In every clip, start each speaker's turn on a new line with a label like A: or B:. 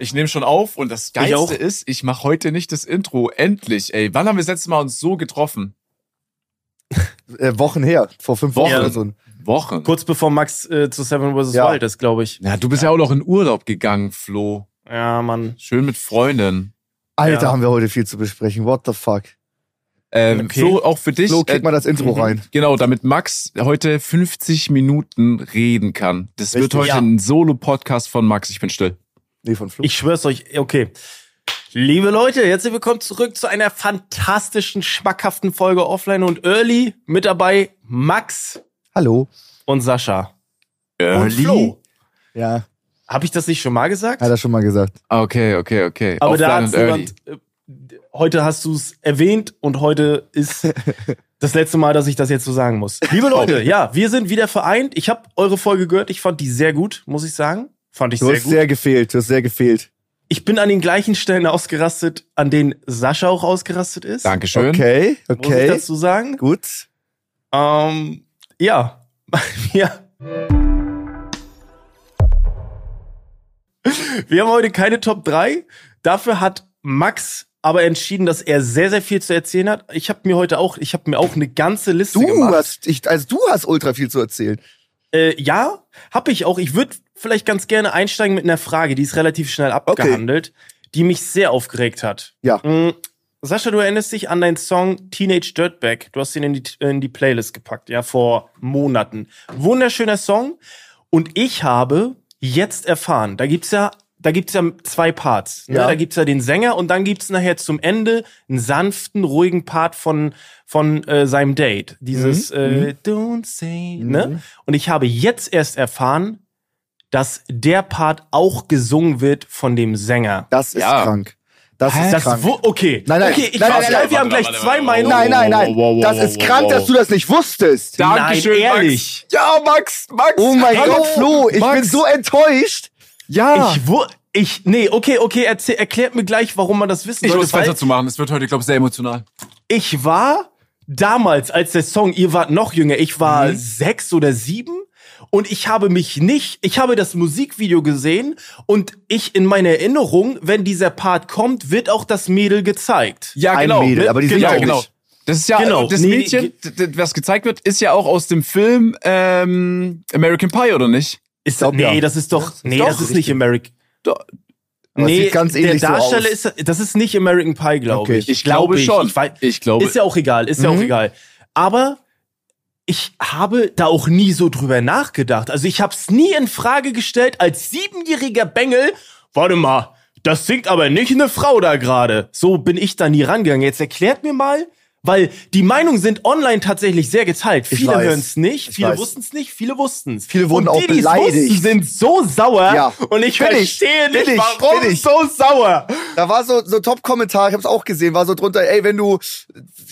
A: Ich nehme schon auf und das
B: Ich.
A: Geilste ist, ich mache heute nicht das Intro. Endlich, ey. Wann haben wir das letzte Mal uns so getroffen?
C: Äh, Wochen her, vor fünf Wochen
B: Ja.
C: oder so.
A: Wochen.
B: Kurz bevor Max äh, zu Seven vs.
C: Ja.
B: Wild ist, glaube ich.
A: Ja, du bist ja. auch noch in Urlaub gegangen, Flo.
B: Ja, Mann.
A: Schön mit Freundin.
C: Alter,
B: Ja.
C: haben wir heute viel zu besprechen. What the fuck?
A: Ähm,
B: Okay.
A: Flo, auch für dich.
C: Flo, kick
A: äh,
C: mal das Intro
B: mhm.
C: rein.
A: Genau, damit Max heute 50 Minuten reden kann. Das wird
C: Richtig.
A: heute
B: Ja.
A: ein Solo-Podcast von Max. Ich bin still.
C: Nee, von Flo.
B: Ich schwör's euch, okay. Liebe Leute, herzlich willkommen zurück zu einer fantastischen, schmackhaften Folge Offline und Early. Mit dabei Max
C: Hallo.
B: und Sascha. Und
A: Early?
B: Flo.
C: Ja,
B: Habe ich das nicht schon mal gesagt?
C: hat er schon mal gesagt.
A: Ah, Okay, okay, okay.
B: Aber da
A: Offline und early.
B: jemand, äh, heute hast du es erwähnt und heute ist das letzte Mal, dass ich das jetzt so sagen muss. Liebe Leute, ja, wir sind wieder vereint. Ich habe eure Folge gehört. Ich fand die sehr gut, muss ich sagen. Fand ich
C: Du
B: sehr
C: hast
B: gut.
C: sehr gefehlt, du hast sehr gefehlt.
B: ich bin an den gleichen Stellen ausgerastet, an denen Sascha auch ausgerastet ist.
A: Dankeschön.
C: Okay,
B: Muss ich
C: okay.
B: dazu sagen?
C: Gut.
B: Ähm, ja. ja. Wir haben heute keine Top 3. Dafür hat Max aber entschieden, dass er sehr, sehr viel zu erzählen hat. Ich habe mir heute auch, ich habe mir auch eine ganze Liste
C: Du
B: gemacht.
C: hast, ich, also du hast ultra viel zu erzählen.
B: Äh, ja, habe ich auch. Ich würde vielleicht ganz gerne einsteigen mit einer Frage, die ist relativ schnell abgehandelt, die mich sehr aufgeregt hat.
C: Ja.
B: Mm, Sascha, du erinnerst dich an deinen Song Teenage Dirtbag. Du hast ihn in die, in die Playlist gepackt, ja, vor Monaten. Wunderschöner Song. Und ich habe jetzt erfahren, da gibt's ja, da gibt's ja zwei Parts. Ne?
C: Ja.
B: Da gibt's ja den Sänger und dann gibt's nachher zum Ende einen sanften, ruhigen Part von, von äh, seinem Date. Dieses äh, Don't say, ne? Und ich habe jetzt erst erfahren, dass der Part auch gesungen wird von dem Sänger.
C: Das ist
A: Ja.
C: krank. Das
A: Hä?
C: ist
B: Das
C: krank.
B: wo, okay.
C: Nein, nein,
B: okay, ich
C: nein,
B: weiß
C: nein,
B: geil,
C: nein,
B: wir haben
A: warte,
B: gleich
A: warte,
B: zwei Meinungen.
C: Nein, nein, nein. Das ist krank, dass du das nicht wusstest.
A: Dankeschön,
B: Nein, ehrlich.
A: Max. Ja, Max, Max.
C: Oh mein
A: Hallo,
C: Gott, Flo, ich
A: Max.
C: bin so enttäuscht.
A: Ja.
B: Ich wo, ich, nee, okay, okay, erzähl, erklärt mir gleich, warum man das wissen
A: Ich
B: sollte.
A: muss Fenster zu machen. Es wird heute, glaube ich, sehr emotional.
B: Ich war damals, als der Song, ihr wart noch jünger, ich war
A: Mhm.
B: sechs oder sieben und ich habe mich nicht, ich habe das Musikvideo gesehen und ich in meiner Erinnerung, wenn dieser Part kommt, wird auch das Mädel gezeigt.
A: Ja,
C: Ein
A: genau.
C: Mädel, aber die sind
A: ja, genau.
C: nicht.
A: Das ist ja
B: Genau.
A: das
B: Nee,
A: Mädchen, d- was gezeigt wird, ist ja auch aus dem Film ähm, American Pie, oder nicht?
B: Ist
C: glaub,
B: nee,
C: ja.
B: das ist doch, nee,
A: doch
B: das ist nicht
C: richtig.
B: American.
A: Doch.
C: Aber sieht ganz ähnlich so
B: der Darsteller
C: aus.
B: ist, das ist nicht American Pie, glaube
C: Okay.
B: ich.
A: Ich glaube schon.
B: Ich weiß,
A: Ich glaube.
B: ist ja auch egal, ist ja auch
C: Mhm.
B: egal. Aber ich habe da auch nie so drüber nachgedacht. Also ich habe es nie in Frage gestellt als siebenjähriger Bengel. Warte mal, das singt aber nicht eine Frau da gerade. So bin ich da nie rangegangen. Jetzt erklärt mir mal, weil die Meinungen sind online tatsächlich sehr geteilt.
C: Ich
B: Viele hören es nicht,
C: Ich
B: viele wussten es nicht, viele wussten es.
C: Viele wurden
B: Und
C: auch
B: die, die's
C: beleidigt.
B: Wussten, sind so sauer
C: Ja.
B: und ich
C: Bin ich,
B: verstehe
C: bin
B: nicht,
C: ich,
B: warum
C: bin ich.
B: so sauer.
C: Da war so, so Top-Kommentar, ich hab's auch gesehen, war so drunter, ey, wenn du,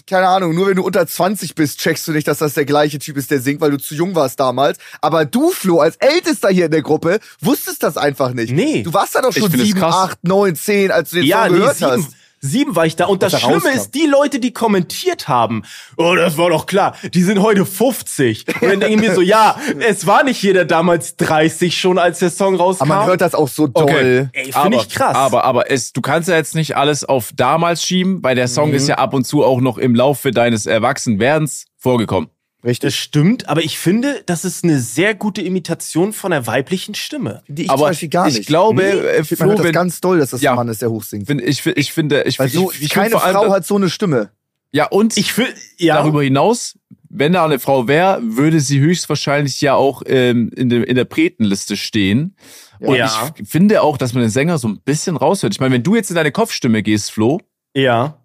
C: keine Ahnung, nur wenn du unter 20 bist, checkst du nicht, dass das der gleiche Typ ist, der singt, weil du zu jung warst damals. Aber du, Flo, als Ältester hier in der Gruppe, wusstest das einfach nicht.
B: Nee.
C: Du warst da doch
A: Ich
C: schon
A: finde es
C: 7,
A: krass.
C: 8, 9, 10, als du den
B: Ja,
C: Song
B: nee,
C: gehört
B: sieben,
C: hast.
B: Sieben war ich da. Und das
C: da
B: Schlimme
C: rauskam.
B: ist, die Leute, die kommentiert haben, oh, das war doch klar, die sind heute 50. Und dann denke ich mir so, ja, es war nicht jeder damals 30 schon, als der Song rauskam.
C: Aber man hört das auch so doll.
A: Okay.
B: Ey, finde ich krass.
A: Aber, aber es, du kannst ja jetzt nicht alles auf damals schieben, weil der
B: Mhm.
A: Song ist ja ab und zu auch noch im Laufe deines Erwachsenwerdens vorgekommen.
B: Das
C: Richtig.
B: stimmt, aber ich finde, das ist eine sehr gute Imitation von der weiblichen Stimme.
C: Die ich
A: aber
C: zum Beispiel gar nicht.
A: ich glaube,
C: Nee,
A: äh,
C: ich find, man
A: Flo,
C: hört das ganz doll, dass das
A: Ja.
C: ein Mann ist, der hochsingt.
A: ich, ich finde, ich,
C: Weil
A: ich,
C: so,
A: ich, ich
C: keine
A: finde vor allem,
C: Frau hat so eine Stimme.
A: ja und
B: Ich finde, ja.
A: darüber hinaus, wenn da eine Frau wäre, würde sie höchstwahrscheinlich ja auch ähm, in, dem, in der Bretenliste stehen. Und
B: Ja.
A: ich finde auch, dass man den Sänger so ein bisschen raushört. Ich meine, wenn du jetzt in deine Kopfstimme gehst, Flo,
B: Ja.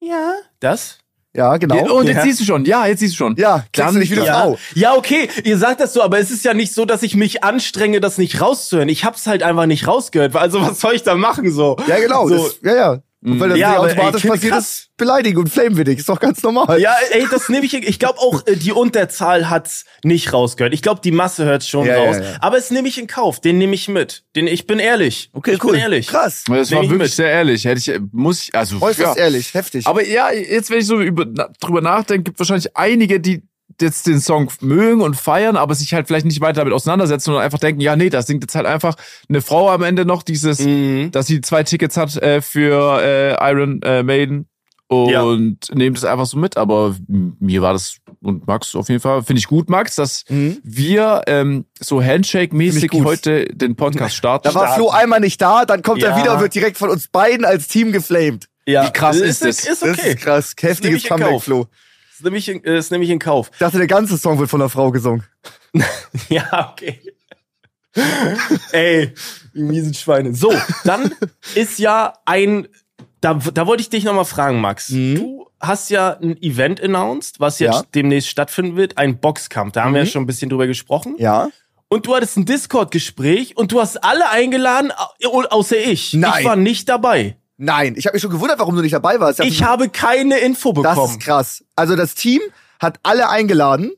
B: Ja. Das?
C: Ja, genau.
A: und jetzt
B: Ja.
A: siehst du schon, ja, jetzt siehst du schon.
C: Ja,
A: Dann-
C: nicht wie eine
B: ja.
C: Frau.
B: ja, okay, ihr sagt das so, aber es ist ja nicht so, dass ich mich anstrenge, das nicht rauszuhören. Ich hab's halt einfach nicht rausgehört. Also was soll ich da machen so?
C: Ja, genau.
B: So,
C: Das, ja, ja. Und weil das
B: Ja,
C: nicht
B: ey,
C: automatisch passiert ist, beleidigen und flamenwürdig. Ist doch ganz normal.
B: ja, ey, das nehme ich. Ich glaube auch, äh, die Unterzahl hat's nicht rausgehört. Ich glaube, die Masse hört's schon
C: Ja, ja,
B: raus.
C: ja.
B: Aber es nehme ich in Kauf. Den nehme ich mit. Den, ich bin ehrlich.
C: Okay,
B: ich
C: cool.
B: bin ehrlich.
C: Krass.
A: Das
B: Nehm
A: war
B: ich
A: wirklich
B: mit.
A: sehr ehrlich. Hätte ich, muss ich, also,
C: Äußerst
A: ja.
C: ehrlich, heftig.
A: Aber ja, jetzt, wenn ich so über, na, drüber nachdenke, gibt wahrscheinlich einige, die jetzt den Song mögen und feiern, aber sich halt vielleicht nicht weiter damit auseinandersetzen und einfach denken, ja, nee, da singt jetzt halt einfach eine Frau am Ende noch dieses,
B: Mhm.
A: dass sie zwei Tickets hat äh, für äh, Iron äh, Maiden und
B: Ja.
A: nehmt es einfach so mit. Aber mir war das und Max auf jeden Fall, finde ich gut, Max, dass
C: Mhm.
A: wir ähm, so Handshake-mäßig heute den Podcast starten.
C: Da war Flo einmal nicht da, dann kommt er
B: Ja.
C: wieder und wird direkt von uns beiden als Team geflamed.
B: Ja.
A: Wie krass ist das?
B: Ist
C: Das
B: okay.
C: ist krass. Heftiges Comeback. Flo.
B: Das nehme ich, in- äh, das nehme ich in Kauf.
C: Ich dachte, der ganze Song wird von einer Frau gesungen.
B: Ja, okay. Ey, die miesen Schweine. So, dann ist ja ein, da, da wollte ich dich nochmal fragen, Max.
C: Mhm.
B: Du hast ja ein Event announced, was jetzt
C: Ja.
B: demnächst stattfinden wird, ein Boxkampf. Da haben wir ja schon ein bisschen drüber gesprochen.
C: Ja.
B: Und du hattest ein Discord-Gespräch und du hast alle eingeladen, au- außer ich.
C: Nein.
B: Ich war nicht dabei.
C: Nein, ich habe mich schon gewundert, warum du nicht dabei warst.
B: Ich habe keine Info
C: das
B: bekommen.
C: ist krass. Also das Team hat alle eingeladen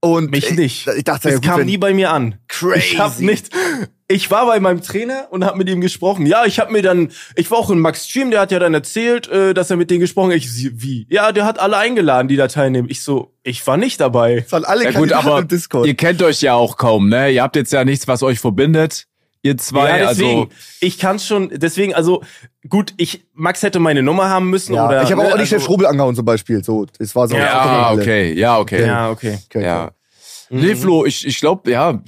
C: und
B: Mich
C: ich,
B: nicht.
C: Ich dachte,
B: Es
C: ja, gut,
B: kam nie bei mir an.
C: Crazy.
B: Ich hab nicht. Ich war bei meinem Trainer und hab mit ihm gesprochen. Ja, ich hab mir dann, ich war auch in Max Stream, der hat ja dann erzählt, äh, dass er mit denen gesprochen hat. Ich, sie- wie? Ja, der hat alle eingeladen, die da teilnehmen. Ich so, ich war nicht dabei.
C: Das waren alle
A: Ja gut, aber
C: im Discord.
A: ihr kennt euch ja auch kaum, ne? Ihr habt jetzt ja nichts, was euch verbindet. Ihr zwei,
B: ja, deswegen,
A: also
B: ich kann's schon, deswegen, also, gut, ich, Max hätte meine Nummer haben müssen
C: ja,
B: oder.
C: ich habe
B: ne,
C: auch nicht Chef
B: also-
C: Strobel angehauen zum Beispiel. So, es war so.
A: ja, okay, ja, okay.
B: Ja, okay.
C: Okay,
A: Ja.
C: okay.
A: Nee, Flo, ich, ich glaube, ja.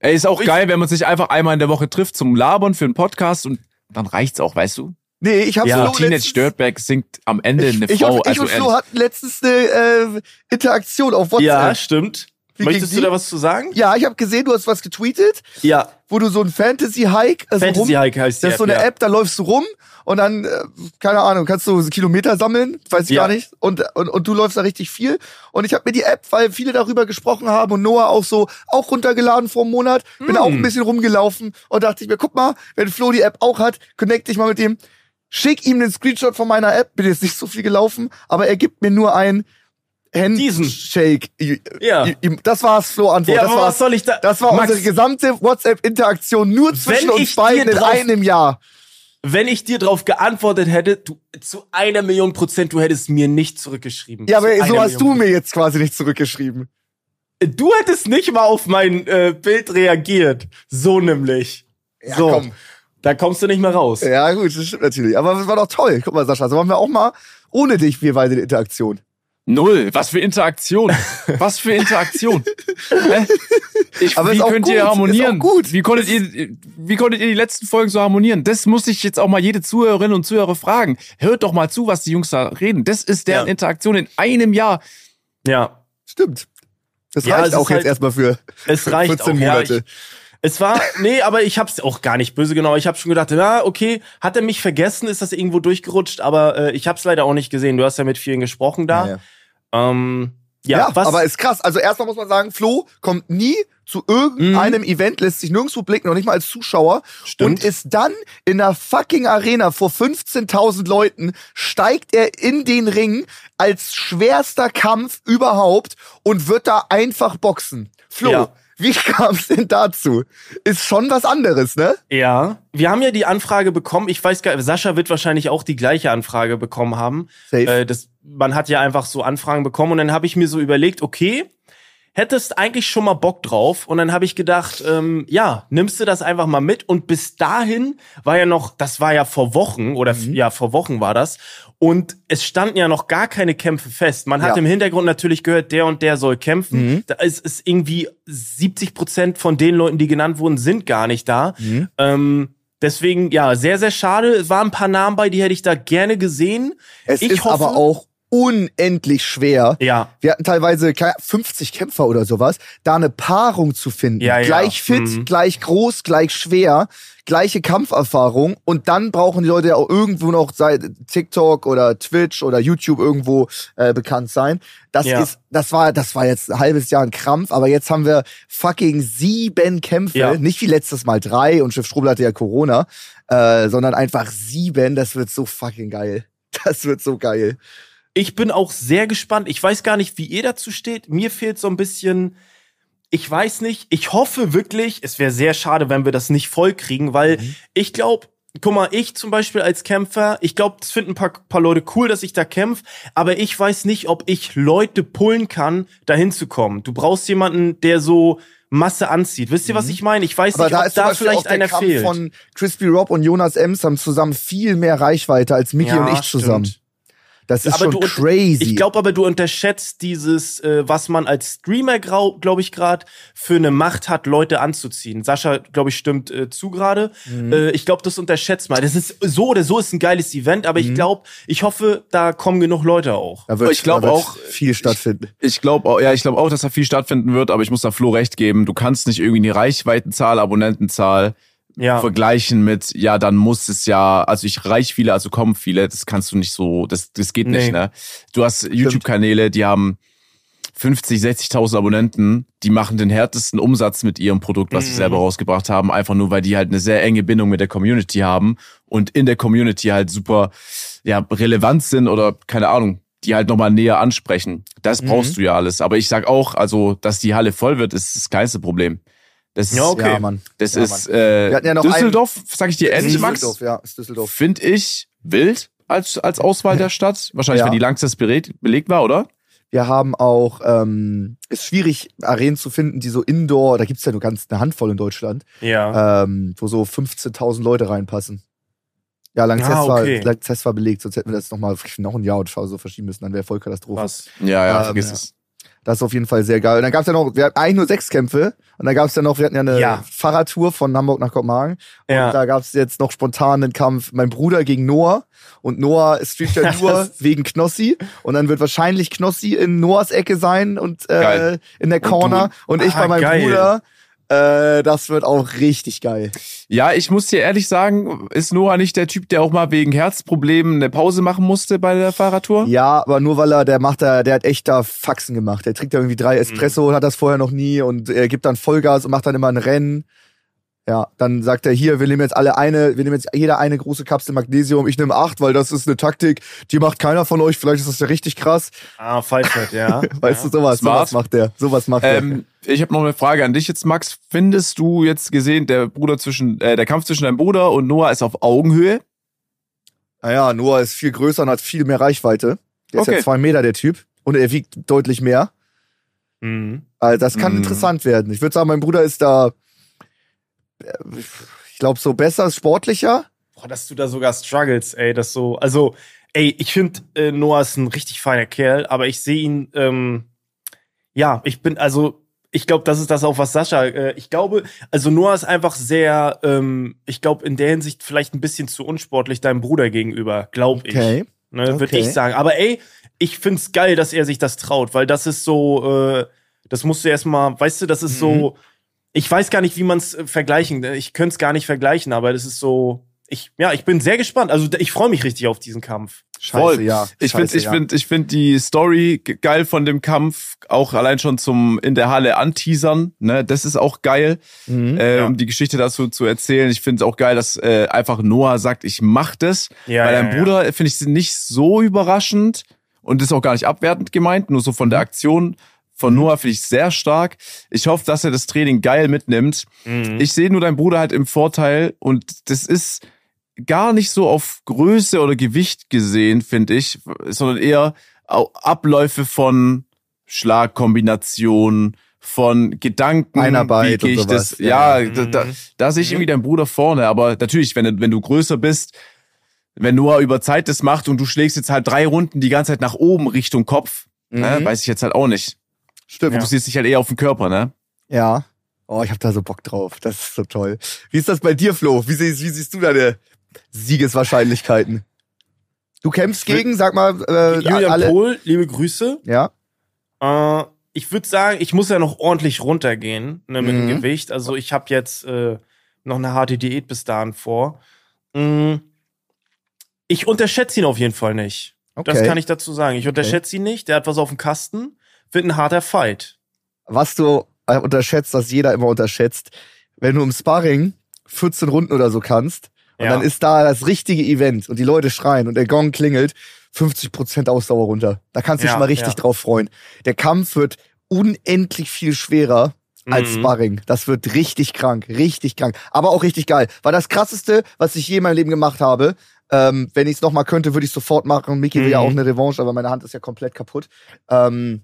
A: Ey, ist auch
B: Ich-
A: geil, wenn man sich einfach einmal in der Woche trifft zum Labern für einen Podcast und dann reicht's auch, weißt du?
C: Nee, ich habe
B: Ja,
C: Flo
A: Teenage
C: letztens-
A: Dirtbag singt am Ende
C: ich,
A: eine
C: ich,
A: Frau.
C: und, ich
A: also
C: und Flo hatten letztens eine äh, Interaktion auf WhatsApp.
B: Ja, stimmt.
C: Wie
B: Möchtest du da was zu sagen?
C: Ja, ich habe gesehen, du hast was getweetet,
B: Ja.
C: wo du so ein Fantasy-Hike, also
B: Fantasy
C: rum,
B: Hike heißt die
C: das ist so eine
B: ja.
C: App, da läufst du rum und dann, äh, keine Ahnung, kannst du Kilometer sammeln, weiß ich
B: Ja.
C: gar nicht. Und, und, und du läufst da richtig viel. Und ich habe mir die App, weil viele darüber gesprochen haben und Noah auch so, auch runtergeladen vor einem Monat, bin
B: Hm.
C: auch ein bisschen rumgelaufen und dachte ich mir, guck mal, wenn Flo die App auch hat, connect dich mal mit ihm, schick ihm den Screenshot von meiner App, bin jetzt nicht so viel gelaufen, aber er gibt mir nur ein. Handshake.
B: Ja.
C: Das war's, Flo, Antwort.
B: Ja,
C: das war's.
B: was soll ich da?
C: Das war
B: Max,
C: unsere gesamte WhatsApp-Interaktion nur zwischen uns beiden in einem Jahr.
B: wenn ich dir drauf geantwortet hätte, du, zu einer Million Prozent, du hättest mir nicht zurückgeschrieben.
C: Ja, aber so hast du
B: Million.
C: mir jetzt quasi nicht zurückgeschrieben.
B: Du hättest nicht mal auf mein äh, Bild reagiert. So nämlich.
C: Ja,
B: so.
C: komm.
B: Da kommst du nicht mehr raus.
C: Ja, gut, das stimmt natürlich. Aber es war doch toll. Guck mal, Sascha, so machen wir auch mal ohne dich wir beide eine Interaktion.
A: Null. Was für Interaktion. Was für Interaktion. Hä? ich,
C: Aber
A: wie
C: ist auch
A: könnt
C: gut,
A: ihr
C: ist
A: harmonieren?
C: auch gut.
A: Wie konntet ihr, wie konntet ihr die letzten Folgen so harmonieren? Das muss ich jetzt auch mal jede Zuhörerin und Zuhörer fragen. Hört doch mal zu, was die Jungs da reden. Das ist deren
B: Ja.
A: Interaktion in einem Jahr.
B: Ja.
C: Stimmt. Das
B: Ja, es
C: reicht auch
B: halt-
C: jetzt erstmal für
B: Es reicht
C: 14
B: auch. Ja,
C: Monate.
B: ich, es war, nee, aber ich hab's auch gar nicht böse genommen. Ich hab schon gedacht, ja, okay, hat er mich vergessen, ist das irgendwo durchgerutscht, aber äh, ich hab's leider auch nicht gesehen. Du hast ja mit vielen gesprochen da.
C: Ja, ja.
B: Ähm, ja,
C: Ja, aber ist krass. Also erstmal muss man sagen, Flo kommt nie zu irgendeinem Event, lässt sich nirgendwo blicken, noch nicht mal als Zuschauer.
B: Stimmt.
C: Und ist dann in der fucking Arena vor 15.000 Leuten, steigt er in den Ring als schwerster Kampf überhaupt und wird da einfach boxen. Flo,
B: Ja.
C: Wie kam es denn dazu? Ist schon was anderes, ne?
B: Ja, wir haben ja die Anfrage bekommen. Ich weiß gar nicht, Sascha wird wahrscheinlich auch die gleiche Anfrage bekommen haben.
C: Safe.
B: Äh, das, man hat ja einfach so Anfragen bekommen und dann habe ich mir so überlegt, okay, hättest eigentlich schon mal Bock drauf und dann habe ich gedacht, ähm, ja, nimmst du das einfach mal mit und bis dahin war ja noch, das war ja vor Wochen oder
C: Mhm.
B: ja vor Wochen war das und es standen ja noch gar keine Kämpfe fest. Man hat
C: Ja. Mhm.
B: im Hintergrund natürlich gehört, der und der soll kämpfen. Da ist, ist irgendwie 70 Prozent von den Leuten, die genannt wurden, sind gar nicht da.
C: Mhm.
B: Ähm, deswegen, ja, sehr, sehr schade. Es waren ein paar Namen bei, die hätte ich da gerne gesehen.
C: Es
B: ich
C: ist
B: hoffe,
C: aber auch unendlich schwer.
B: Ja,
C: Wir hatten teilweise keine- 50 Kämpfer oder sowas, da eine Paarung zu finden.
B: Ja, ja.
C: Gleich fit,
B: Mhm.
C: gleich groß, gleich schwer, gleiche Kampferfahrung und dann brauchen die Leute ja auch irgendwo noch seit TikTok oder Twitch oder YouTube irgendwo äh, bekannt sein. Das
B: Ja.
C: ist, das war, das war jetzt ein halbes Jahr ein Krampf, aber jetzt haben wir fucking sieben Kämpfe,
B: Ja.
C: nicht wie letztes Mal drei und Chef Strobel hatte ja Corona, äh, sondern einfach sieben. Das wird so fucking geil. Das wird so geil.
B: Ich bin auch sehr gespannt. Ich weiß gar nicht, wie ihr dazu steht. Mir fehlt so ein bisschen, ich weiß nicht, ich hoffe wirklich, es wäre sehr schade, wenn wir das nicht voll kriegen, weil
C: Mhm.
B: ich glaube, guck mal, ich zum Beispiel als Kämpfer, ich glaube, das finden ein paar, paar Leute cool, dass ich da kämpfe, aber ich weiß nicht, ob ich Leute pullen kann, dahin zu kommen. Du brauchst jemanden, der so Masse anzieht. Wisst ihr, was ich meine? Ich weiß
C: Aber
B: nicht,
C: da
B: ob da vielleicht einer
C: Kampf
B: fehlt.
C: von Crispy Rob und Jonas Ems haben zusammen viel mehr Reichweite als Mickey
B: Ja,
C: und ich zusammen.
B: stimmt.
C: Das ist
B: Aber
C: schon crazy.
B: Ich glaube aber, du unterschätzt dieses, äh, was man als Streamer, glaube ich, gerade für eine Macht hat, Leute anzuziehen. Sascha, glaube ich, stimmt äh, zu gerade.
C: Mhm.
B: Äh, ich glaube, das unterschätzt mal. Das ist so oder so ist ein geiles Event, aber ich glaube, ich hoffe, da kommen genug Leute auch.
C: da wird,
A: ich glaub
C: da wird
A: auch,
C: viel stattfinden.
A: Ich glaube auch, ja, ich glaube auch, dass da viel stattfinden wird, aber ich muss da Flo recht geben. Du kannst nicht irgendwie die Reichweitenzahl, Abonnentenzahl
B: Ja.
A: vergleichen mit, ja, dann muss es ja, also ich reich viele, also kommen viele, das kannst du nicht so, das, das geht
B: Nee.
A: nicht, ne? Du hast YouTube-Kanäle, die haben 50, 60.000 Abonnenten, die machen den härtesten Umsatz mit ihrem Produkt, was sie
B: Mhm.
A: selber rausgebracht haben, einfach nur, weil die halt eine sehr enge Bindung mit der Community haben und in der Community halt super, ja, relevant sind oder, keine Ahnung, die halt nochmal näher ansprechen. Das
B: Mhm.
A: brauchst du ja alles. Aber ich sag auch, also, dass die Halle voll wird, ist das kleinste Problem. Das ist,
B: Ja, okay.
C: Ja, Mann.
A: das
C: ja,
A: ist äh,
C: ja
A: Düsseldorf, sag ich dir ehrlich, Max,
C: Düsseldorf, ja, ist Düsseldorf.
A: finde ich wild als, als Auswahl der Stadt. Wahrscheinlich, weil die langstens belegt, belegt war, oder?
C: Wir haben auch, ähm, ist schwierig, Arenen zu finden, die so Indoor, da gibt's ja nur ganz eine Handvoll in Deutschland,
B: Ja.
C: ähm, wo so 15.000 Leute reinpassen. Ja, Lanxess,
B: Ah, okay.
C: war, Lanxess war belegt, sonst hätten wir das noch mal noch ein Jahr oder so verschieben müssen, dann wäre voll Katastrophe.
B: Was?
A: Ja, ja,
C: Ähm,
A: vergiss es.
C: Das ist auf jeden Fall sehr geil. Und dann gab's ja noch, wir hatten eigentlich nur sechs Kämpfe und dann gab's ja noch, wir hatten ja eine
B: Ja.
C: Fahrradtour von Hamburg nach Kopenhagen
B: Ja.
C: und da gab's jetzt noch spontan einen Kampf, mein Bruder gegen Noah und Noah streamt ja nur wegen Knossi und dann wird wahrscheinlich Knossi in Noahs Ecke sein und äh,
A: Geil.
C: in der Corner und, ich
B: Ah,
C: bei meinem
B: geil.
C: Bruder. Äh, das wird auch richtig geil.
A: Ja, ich muss dir ehrlich sagen, ist Noah nicht der Typ, der auch mal wegen Herzproblemen eine Pause machen musste bei der Fahrradtour?
C: Ja, aber nur weil er, der macht da, der hat echt da Faxen gemacht. Der trinkt da irgendwie drei Espresso und hat das vorher noch nie und er gibt dann Vollgas und macht dann immer ein Rennen. Ja, dann sagt er hier, wir nehmen jetzt alle eine, wir nehmen jetzt jeder eine große Kapsel Magnesium. Ich nehme acht, weil das ist eine Taktik, die macht keiner von euch. Vielleicht ist das ja richtig krass.
B: Ah, Falschheit, ja.
C: Weißt
B: ja.
C: du, sowas,
A: Smart.
C: sowas macht der. Sowas macht der.
A: Ähm, ich habe noch eine Frage an dich jetzt, Max. Findest du jetzt gesehen, der Bruder zwischen, äh, der Kampf zwischen deinem Bruder und Noah ist auf Augenhöhe?
C: Naja, Noah ist viel größer und hat viel mehr Reichweite. Der ist
A: Okay.
C: ja zwei Meter, der Typ. Und er wiegt deutlich mehr.
B: Mhm.
C: Also das kann
A: Mhm.
C: interessant werden. Ich würde sagen, mein Bruder ist da, ich glaube, so besser, sportlicher.
B: Boah, dass du da sogar struggles, ey, das so, also, ey, ich finde, äh, Noah ist ein richtig feiner Kerl, aber ich sehe ihn, ähm, ja, ich bin, also, ich glaube, das ist das auch, was Sascha, äh, ich glaube, also Noah ist einfach sehr, ähm, ich glaube, in der Hinsicht vielleicht ein bisschen zu unsportlich deinem Bruder gegenüber, glaube ich.
C: Okay.
B: Ne, Würde
C: Okay.
B: ich sagen. Aber ey, ich find's geil, dass er sich das traut, weil das ist so, äh, das musst du erstmal, weißt du, das ist so, ich weiß gar nicht, wie man es vergleichen, ich könnte es gar nicht vergleichen, aber das ist so, ich, ja, ich bin sehr gespannt. Also ich freue mich richtig auf diesen Kampf.
C: Scheiße,
A: Voll.
C: ja.
A: Ich finde, ich
C: ja.
A: finde, ich finde die Story ge- geil von dem Kampf, auch allein schon zum in der Halle anteasern. Ne, das ist auch geil,
C: Mhm.
A: äh,
B: Ja.
A: um die Geschichte dazu zu erzählen. Ich finde es auch geil, dass äh, einfach Noah sagt, ich mach das.
B: Ja,
A: Bei
B: ja,
A: deinem
B: ja.
A: Bruder finde ich es nicht so überraschend und ist auch gar nicht abwertend gemeint, nur so von
B: Mhm.
A: der Aktion von Noah finde ich sehr stark. Ich hoffe, dass er das Training geil mitnimmt.
B: Mhm.
A: Ich sehe nur deinen Bruder halt im Vorteil und das ist gar nicht so auf Größe oder Gewicht gesehen, finde ich, sondern eher Abläufe von Schlagkombinationen, von Gedanken,
C: Einarbeit
A: wie gehe
C: und
A: ich das,
C: sowas,
A: ja,
C: ja.
A: da, da,
B: Mhm.
A: da sehe ich irgendwie deinen Bruder vorne, aber natürlich, wenn, du- wenn du größer bist, wenn Noah über Zeit das macht und du schlägst jetzt halt drei Runden die ganze Zeit nach oben Richtung Kopf, ne,
C: Mhm.
A: weiß ich jetzt halt auch nicht.
C: Stimmt.
A: Du siehst dich halt eher auf den Körper, ne?
C: Ja. Oh, ich hab da so Bock drauf. Das ist so toll. Wie ist das bei dir, Flo? Wie siehst, wie siehst du deine Siegeswahrscheinlichkeiten? Du kämpfst gegen, sag mal, äh,
B: Julian
C: alle.
B: Pohl, liebe Grüße.
C: Ja.
B: Äh, ich würde sagen, ich muss ja noch ordentlich runtergehen ne, mit dem
C: Mhm.
B: Gewicht. Also ich habe jetzt äh, noch eine harte Diät bis dahin vor. Mm, Ich unterschätze ihn auf jeden Fall nicht.
C: Okay.
B: Das kann ich dazu sagen. Ich unterschätze ihn nicht. Der hat was auf dem Kasten. Wird ein harter Fight.
C: Was du äh, unterschätzt, was jeder immer unterschätzt, wenn du im Sparring 14 Runden oder so kannst und
B: Ja.
C: dann ist da das richtige Event und die Leute schreien und der Gong klingelt, 50% Ausdauer runter. Da kannst du
B: Ja,
C: dich mal richtig
B: ja.
C: drauf freuen. Der Kampf wird unendlich viel schwerer als Sparring. Das wird richtig krank, richtig krank. Aber auch richtig geil. War das krasseste, was ich je in meinem Leben gemacht habe. Ähm, wenn ich es nochmal könnte, würde ich sofort machen. Miki will ja
B: Mhm.
C: auch eine Revanche, aber meine Hand ist ja komplett kaputt. Ähm,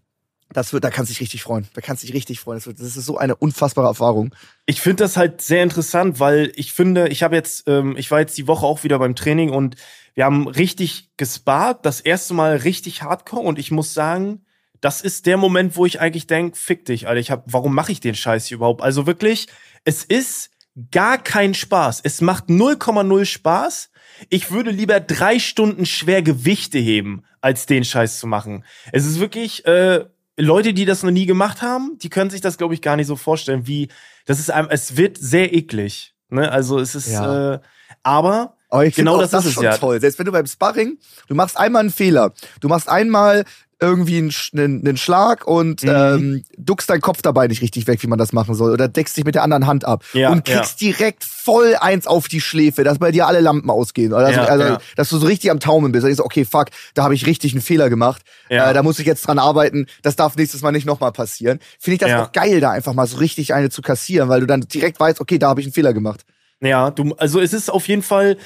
C: das wird, da kannst du dich richtig freuen. Da kannst du dich richtig freuen. Das, wird, das ist so eine unfassbare Erfahrung.
B: Ich finde das halt sehr interessant, weil ich finde, ich habe jetzt, ähm, ich war jetzt die Woche auch wieder beim Training und wir haben richtig gespart, das erste Mal richtig hardcore und ich muss sagen, das ist der Moment, wo ich eigentlich denk, fick dich, Alter, ich hab, warum mache ich den Scheiß hier überhaupt? Also wirklich, es ist gar kein Spaß. Es macht 0,0 Spaß. Ich würde lieber drei Stunden schwer Gewichte heben, als den Scheiß zu machen. Es ist wirklich, äh, Leute, die das noch nie gemacht haben, die können sich das, glaube ich, gar nicht so vorstellen, wie, das ist einem, es wird sehr eklig. Ne? Also es ist,
C: Ja.
B: äh, aber
C: Aber
B: Genau
C: auch
B: das
C: das,
B: ist
C: schon
B: ja.
C: toll. Selbst wenn du beim Sparring, du machst einmal einen Fehler. Du machst einmal irgendwie einen, einen, einen Schlag und
B: Mhm.
C: ähm, duckst deinen Kopf dabei nicht richtig weg, wie man das machen soll. Oder deckst dich mit der anderen Hand ab.
B: Ja,
C: und kriegst direkt voll eins auf die Schläfe, dass bei dir alle Lampen ausgehen. Oder
B: Ja,
C: also,
B: ja.
C: dass du so richtig am Taumeln bist. Da denkst du, okay, fuck, da habe ich richtig einen Fehler gemacht.
B: Ja.
C: Äh, da muss ich jetzt dran arbeiten. Das darf nächstes Mal nicht nochmal passieren. Finde ich das
B: Ja.
C: auch geil, da einfach mal so richtig eine zu kassieren, weil du dann direkt weißt, okay, da habe ich einen Fehler gemacht.
B: Ja, du, also es ist auf jeden Fall,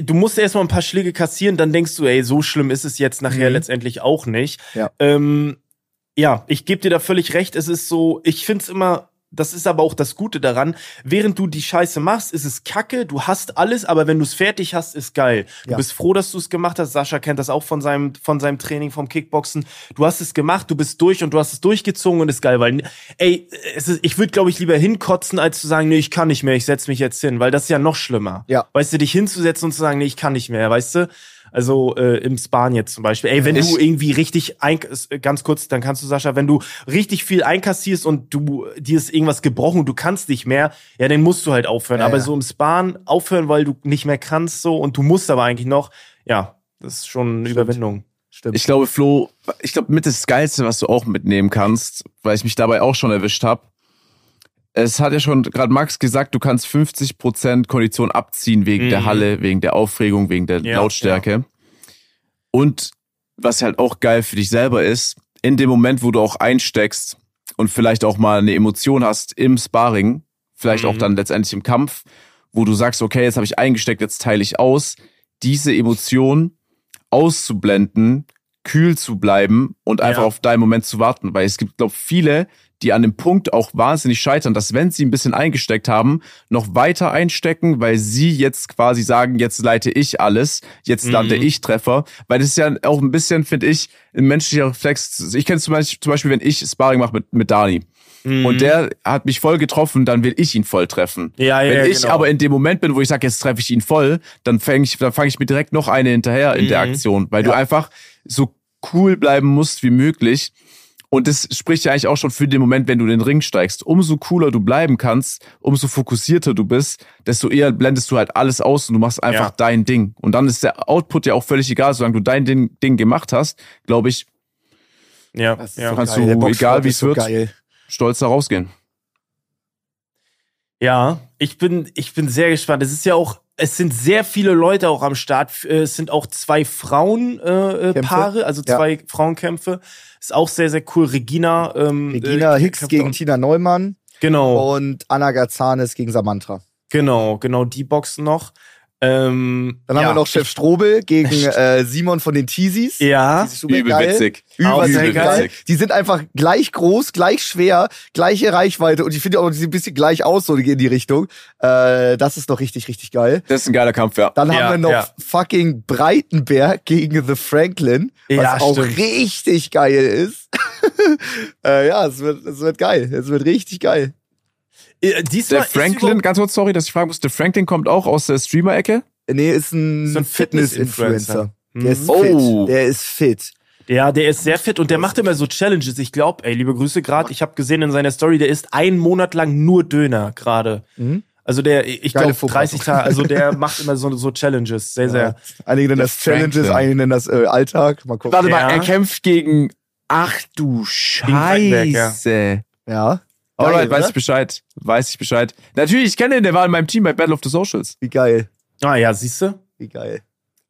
B: du musst erstmal ein paar Schläge kassieren, dann denkst du, ey, so schlimm ist es jetzt nachher
C: Mhm.
B: letztendlich auch nicht.
C: Ja.
B: Ähm, ja, ich gebe dir da völlig recht. Es ist so, ich find's immer, das ist aber auch das Gute daran, während du die Scheiße machst, ist es kacke, du hast alles, aber wenn du es fertig hast, ist geil. Du
C: Ja.
B: bist froh, dass du es gemacht hast. Sascha kennt das auch von seinem, von seinem Training, vom Kickboxen. Du hast es gemacht, du bist durch und du hast es durchgezogen und ist geil, weil, ey, es ist, ich würde, glaube ich, lieber hinkotzen, als zu sagen, nee, ich kann nicht mehr, ich setz mich jetzt hin, weil das ist ja noch schlimmer.
C: Ja.
B: Weißt du, dich hinzusetzen und zu sagen, nee, ich kann nicht mehr, weißt du? Also äh, im Span jetzt zum Beispiel. Ey, wenn
A: Ich-
B: du irgendwie richtig ein, äh, ganz kurz, dann kannst du Sascha, wenn du richtig viel einkassierst und du dir ist irgendwas gebrochen und du kannst nicht mehr, ja, dann musst du halt aufhören.
C: Ja,
B: aber
C: ja.
B: so im Span aufhören, weil du nicht mehr kannst so und du musst aber eigentlich noch, ja, das ist schon eine Überwindung.
C: Stimmt.
A: Ich glaube, Flo, ich glaube, mit das Geilste, was du auch mitnehmen kannst, weil ich mich dabei auch schon erwischt habe. Es hat ja schon gerade Max gesagt, du kannst 50% Kondition abziehen wegen
B: Mhm.
A: der Halle, wegen der Aufregung, wegen der
B: Ja,
A: Lautstärke. Und was halt auch geil für dich selber ist, in dem Moment, wo du auch einsteckst und vielleicht auch mal eine Emotion hast im Sparring, vielleicht auch
B: Mhm.
A: dann letztendlich im Kampf, wo du sagst, okay, jetzt habe ich eingesteckt, jetzt teile ich aus, diese Emotion auszublenden, kühl zu bleiben und einfach
B: Ja.
A: auf deinen Moment zu warten. Weil es gibt, glaube viele, die an dem Punkt auch wahnsinnig scheitern, dass wenn sie ein bisschen eingesteckt haben, noch weiter einstecken, weil sie jetzt quasi sagen, jetzt leite ich alles, jetzt lande
B: Mhm.
A: ich Treffer. Weil das ist ja auch ein bisschen, finde ich, ein menschlicher Reflex. Ich kenne zum Beispiel, zum Beispiel, wenn ich Sparring mache mit, mit Dani
B: Mhm.
A: und der hat mich voll getroffen, dann will ich ihn voll treffen.
B: Ja, ja,
A: Wenn ich
B: genau.
A: aber in dem Moment bin, wo ich sage, jetzt treffe ich ihn voll, dann fange ich, dann fange ich mir direkt noch eine hinterher in der
B: Mhm.
A: Aktion, weil du
C: Ja.
A: einfach so cool bleiben musst wie möglich. Und das spricht ja eigentlich auch schon für den Moment, wenn du in den Ring steigst. Umso cooler du bleiben kannst, umso fokussierter du bist, desto eher blendest du halt alles aus und du machst einfach
B: Ja.
A: dein Ding. Und dann ist der Output ja auch völlig egal, solange du dein Ding, Ding gemacht hast, glaube ich,
B: ja,
C: Das
B: ja.
C: so
A: kannst
C: geil.
A: du, egal wie es
C: so
A: wird,
C: Geil.
A: stolz da rausgehen.
B: Ja, ich bin, ich bin sehr gespannt. Es ist ja auch, es sind sehr viele Leute auch am Start. Äh, Es sind auch zwei Frauenpaare, äh? Paare, also
C: Ja.
B: zwei Frauenkämpfe. Ist auch sehr, sehr cool. Regina, ähm,
C: Regina
B: äh,
C: Hicks gegen Tina Neumann
B: Genau,
C: und Anna Gazanes gegen Samantha.
B: genau, genau, die Boxen noch. Ähm,
C: Dann
B: ja,
C: haben wir noch Chef Strobel gegen äh, Simon von den Teasies.
B: Ja,
C: Teasies super
A: Übel
C: geil.
A: witzig.
C: Übel
B: geil.
C: Die sind einfach gleich groß, gleich schwer, gleiche Reichweite und ich finde auch, die sehen ein bisschen gleich aus, so in die Richtung. Äh, das ist doch richtig, richtig geil.
A: Das ist ein geiler Kampf, ja.
C: Dann
B: Ja,
C: haben wir noch
B: ja.
C: fucking Breitenberg gegen The Franklin, was
B: Ja,
C: auch
B: stimmt.
C: richtig geil ist. äh, ja, es wird, es wird geil. Es wird richtig geil.
B: Äh, diesmal
A: Der
B: ist
A: Franklin, ganz kurz, sorry, dass ich fragen muss, der Franklin kommt auch aus der Streamer-Ecke.
C: Nee, ist ein,
B: So ein
C: Fitness-Influencer.
B: Fitness-Influencer.
C: Der ist
A: Oh.
C: fit. Der ist fit.
B: Ja, der ist sehr fit und der macht immer so Challenges. Ich glaube, ey, liebe Grüße gerade. Ich habe gesehen in seiner Story, der isst einen Monat lang nur Döner gerade.
C: Mhm.
B: Also der, ich glaube 30 Tage, also der macht immer so, so Challenges. Sehr, sehr.
C: Ja. Einige nennen das Challenges,
A: Franklin.
C: einige nennen das äh, Alltag. Mal gucken.
A: Warte
B: Ja.
A: mal, er kämpft gegen. Ach du
B: Weinberg, ja.
A: Scheiße.
C: Ja.
A: Alright,
C: Geil,
A: weiß
C: oder?
A: ich Bescheid. Weiß ich Bescheid. Natürlich, ich kenne ihn, der war in meinem Team bei Battle of the Socials.
C: Wie geil.
B: Ah ja, siehst du?
C: Wie geil.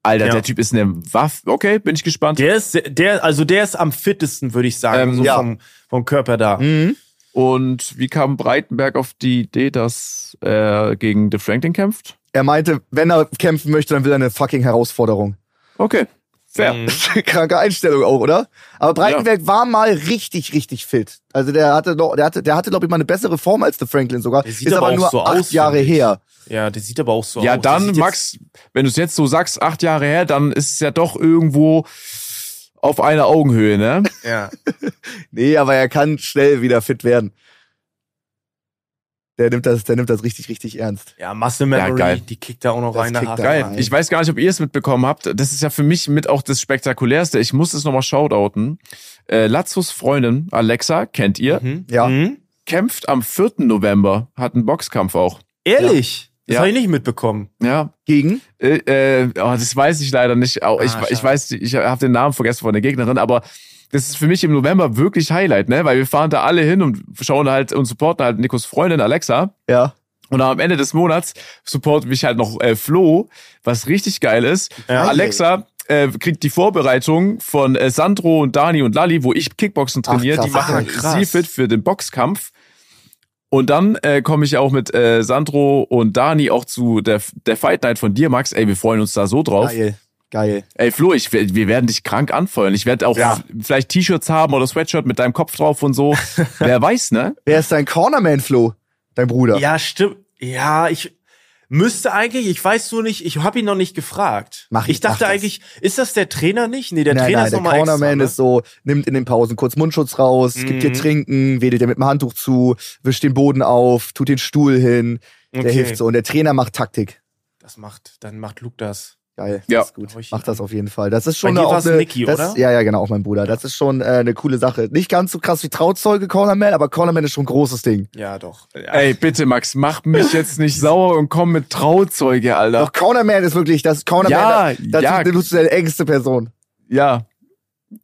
A: Alter,
B: Ja.
A: der Typ ist eine Waffe. Okay, bin ich gespannt.
B: Der ist, der, also der ist am fittesten, würde ich sagen,
A: Ähm,
B: so
C: ja.
B: vom, vom Körper da.
C: Mhm.
A: Und wie kam Breitenberg auf die Idee, dass er gegen The Franklin kämpft?
C: Er meinte, wenn er kämpfen möchte, dann will er eine fucking Herausforderung.
A: Okay, fair.
B: Mhm.
C: Kranke Einstellung auch, oder? Aber Breitenberg war mal richtig, richtig fit. Also der hatte noch, der hatte, der hatte, glaube ich, mal eine bessere Form als der Franklin sogar.
B: Der sieht
C: Ist
B: aber
C: aber,
B: auch
C: nur
B: so
C: acht
B: aus,
C: Jahre her.
B: Ja, der sieht aber auch so
A: Ja,
B: aus. Der
A: dann, Max, wenn du es jetzt so sagst, acht Jahre her, dann ist es ja doch irgendwo auf einer Augenhöhe, ne?
B: Ja.
C: Nee, aber er kann schnell wieder fit werden. Der nimmt das, der nimmt das richtig, richtig ernst.
B: Ja, Muscle Memory,
A: geil.
B: die kickt da auch noch
C: Das
B: rein.
A: Geil.
C: rein.
A: Ich weiß gar nicht, ob ihr es mitbekommen habt. Das ist ja für mich mit auch das Spektakulärste. Ich muss es nochmal shoutouten. Äh, Lazzos Freundin, Alexa, kennt ihr,
B: Mhm.
C: Ja.
B: Mhm.
A: kämpft am 4. November, hat einen Boxkampf auch.
B: Ehrlich? Das
A: Ja.
B: habe ich nicht mitbekommen.
A: Ja,
C: Gegen?
A: Äh, äh, oh, das weiß ich leider nicht. Ich,
B: Ah,
A: ich
B: schade.
A: weiß, ich habe den Namen vergessen von der Gegnerin, aber das ist für mich im November wirklich Highlight, ne? Weil wir fahren da alle hin und schauen halt und supporten halt Nikos Freundin Alexa.
C: Ja.
A: Und am Ende des Monats supportet mich halt noch äh, Flo, was richtig geil ist.
B: Ja.
A: Alexa äh, kriegt die Vorbereitung von äh, Sandro und Dani und Lali, wo ich Kickboxen
C: Ach,
A: trainiere.
C: krass.
A: die machen
B: Ah,
A: sie fit für den Boxkampf. Und dann äh, komme ich auch mit äh, Sandro und Dani auch zu der, der Fight Night von dir, Max. Ey, wir freuen uns da so drauf.
C: Geil. Geil.
A: Ey, Flo, ich, wir werden dich krank anfeuern. Ich werde auch
C: Ja.
A: vielleicht T-Shirts haben oder Sweatshirt mit deinem Kopf drauf und so. Wer weiß, ne?
C: Wer ist dein Cornerman, Flo? Dein Bruder.
B: Ja, stimmt. Ja, ich müsste eigentlich, ich weiß nur nicht, ich habe ihn noch nicht gefragt.
C: Mach-
B: ich dachte
C: mach das.
B: eigentlich, ist das der Trainer nicht? Nee, der
C: nein,
B: Trainer
C: nein,
B: ist
C: der
B: nochmal extra.
C: Cornerman
B: Ne?
C: ist so, nimmt in den Pausen kurz Mundschutz raus, gibt dir
B: Mhm.
C: Trinken, wedelt dir mit dem Handtuch zu, wischt den Boden auf, tut den Stuhl hin, der
B: Okay.
C: hilft so. Und der Trainer macht Taktik.
B: Das macht, dann macht Luke das.
C: Geil,
A: Ja.
C: das ist gut. Mach das
B: ja.
C: auf jeden Fall. Das ist schon
B: Bei dir
C: auch eine,
B: Niki,
C: das,
B: oder?
C: Ja, ja, genau, auch mein Bruder. Das ist schon äh, eine coole Sache. Nicht ganz so krass wie Trauzeuge Cornerman, aber Cornerman ist schon ein großes Ding.
B: Ja, doch. Ja.
A: Ey, bitte, Max, mach mich jetzt nicht sauer und komm mit Trauzeuge, Alter.
C: Doch Cornerman ist wirklich, das Cornerman,
A: Ja,
C: das,
A: ja.
C: das ist deine engste Person.
A: Ja.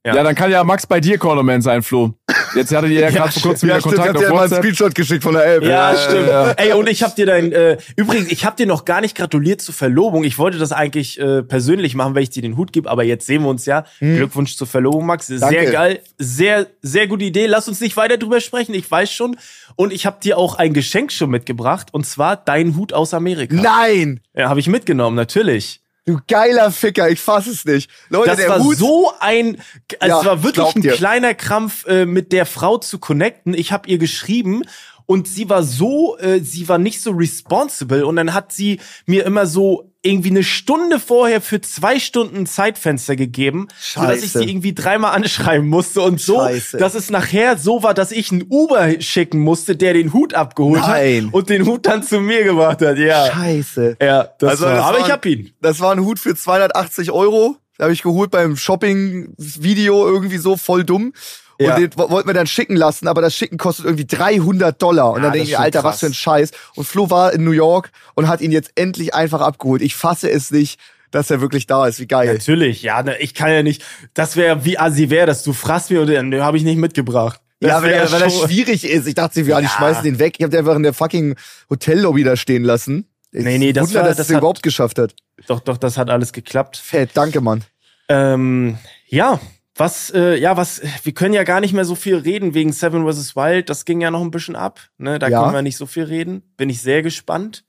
B: Ja.
A: ja. dann kann ja Max bei dir Cornerman sein, Flo. Jetzt hattet ihr ja gerade vor kurzem wieder Kontakt auf
C: mal einen
A: WhatsApp.
C: Screenshot geschickt von der Elbe.
B: Ja,
A: Äh,
B: stimmt.
A: ja.
B: Ey, und ich hab dir dein, äh, übrigens, ich hab dir noch gar nicht gratuliert zur Verlobung. Ich wollte das eigentlich äh, persönlich machen, weil ich dir den Hut gebe, aber jetzt sehen wir uns ja. Glückwunsch zur Verlobung, Max. Sehr
C: Danke.
B: geil. Sehr, sehr gute Idee. Lass uns nicht weiter drüber sprechen, ich weiß schon. Und ich hab dir auch ein Geschenk schon mitgebracht, und zwar dein Hut aus Amerika.
C: Nein!
B: Ja, habe ich mitgenommen, natürlich.
C: Du geiler Ficker, ich fass es nicht. Leute,
B: Das war
C: Hut,
B: so ein, also
C: Ja,
B: es war wirklich ein
C: dir.
B: kleiner Krampf, äh, mit der Frau zu connecten. Ich habe ihr geschrieben und sie war so, äh, sie war nicht so responsible und dann hat sie mir immer so irgendwie eine Stunde vorher für zwei Stunden ein Zeitfenster gegeben, sodass ich
C: Scheiße.
B: sie irgendwie dreimal anschreiben musste und so,
C: Scheiße.
B: dass es nachher so war, dass ich einen Uber schicken musste, der den Hut abgeholt
C: Nein.
B: hat und den Hut dann zu mir gebracht hat. Ja,
C: Scheiße.
B: ja, das
C: Also
B: war,
C: das
B: aber
C: war
B: ich hab ihn.
C: Das war ein Hut für 280 Euro. Da habe ich geholt beim Shopping-Video irgendwie so voll dumm. Und
B: Ja.
C: den wo- wollten wir dann schicken lassen, aber das Schicken kostet irgendwie 300 Dollar. Und
B: Ja,
C: dann denke ich, Alter,
B: krass.
C: was für ein Scheiß. Und Flo war in New York und hat ihn jetzt endlich einfach abgeholt. Ich fasse es nicht, dass er wirklich da ist. Wie geil.
B: Natürlich, ja, ne, ich kann ja nicht, das wäre wie assi wäre, dass du fragst mir und dann ne, habe ich nicht mitgebracht. Das
C: Ja, weil, er, weil das schwierig ist. Ich dachte, wir ja. die
B: Ja.
C: schmeißen den weg. Ich habe den einfach in der fucking Hotellobby da stehen lassen. Ich
B: Nee, nee, das
C: Wunder,
B: war-
C: dass
B: das hat-
C: überhaupt geschafft hat.
B: Doch, doch, das hat alles geklappt.
C: Fett, danke, Mann.
B: Ähm, ja, was, äh, ja, was, wir können ja gar nicht mehr so viel reden wegen Seven vs. Wild. Das ging ja noch ein bisschen ab. Ne? Da
C: Ja.
B: können wir nicht so viel reden. Bin ich sehr gespannt,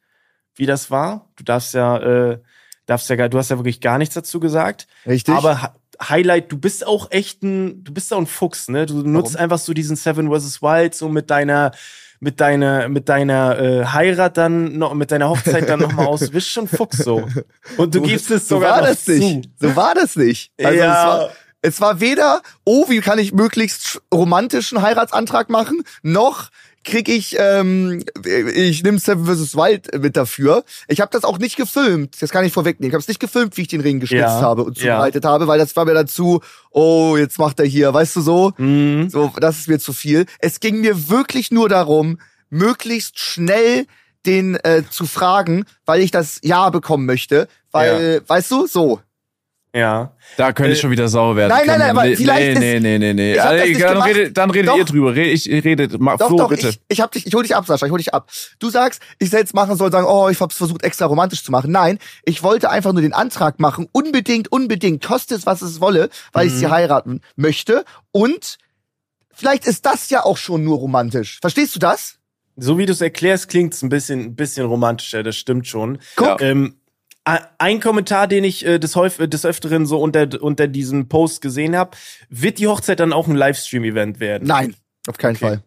B: wie das war. Du darfst ja, äh, darfst ja, gar- du hast ja wirklich gar nichts dazu gesagt.
C: Richtig?
B: Aber Highlight, du bist auch echt ein, du bist auch ein Fuchs, ne? Du nutzt einfach so diesen Seven vs. Wild so mit deiner, mit deiner, mit deiner äh, Heirat dann noch, mit deiner Hochzeit dann nochmal aus. Du bist schon Fuchs so. Und du gibst es
C: so
B: sogar
C: war
B: noch
C: das nicht.
B: zu.
C: So war das nicht. Also
B: Ja.
C: Es, war, weder, oh, wie kann ich möglichst sch- romantischen Heiratsantrag machen, noch krieg ich, ähm, ich nehme Seven vs. Wild mit dafür. Ich habe das auch nicht gefilmt. Das kann ich vorwegnehmen. Ich habe es nicht gefilmt, wie ich den Ring geschnitzt
B: Ja.
C: habe und
B: Ja.
C: zubereitet habe, weil das war mir dazu, oh, jetzt macht er hier, weißt du so?
B: Mhm.
C: So, das ist mir zu viel. Es ging mir wirklich nur darum, möglichst schnell den äh, zu fragen, weil ich das Ja bekommen möchte. Weil, weißt du, so.
B: Ja.
A: Da könnte ich
B: Äh,
A: schon wieder sauer werden.
C: nein, nein, nein, aber
A: nee,
C: vielleicht
A: nee, nee, nee, nee.
C: Ich hab das
A: Also, dann, redet, dann redet
C: Doch.
A: ihr drüber. Red- Ich rede, Ma-
C: Doch,
A: Flo,
C: doch,
A: bitte.
C: ich, ich hab dich, ich hol dich ab, Sascha, ich hol dich ab. Du sagst, ich soll jetzt machen soll, sagen, oh, ich hab's versucht, extra romantisch zu machen. Nein, ich wollte einfach nur den Antrag machen, unbedingt, unbedingt, koste es, was es wolle, weil ich sie
A: Mhm.
C: heiraten möchte und vielleicht ist das ja auch schon nur romantisch. Verstehst du das?
B: So wie du es erklärst, klingt es ein bisschen, ein bisschen romantischer, das stimmt schon.
C: Guck.
B: Ähm, ein Kommentar, den ich äh, des, Häuf des Öfteren so unter, unter diesem Post gesehen habe, wird die Hochzeit dann auch ein Livestream-Event werden?
C: Nein, auf keinen
B: Okay.
C: Fall.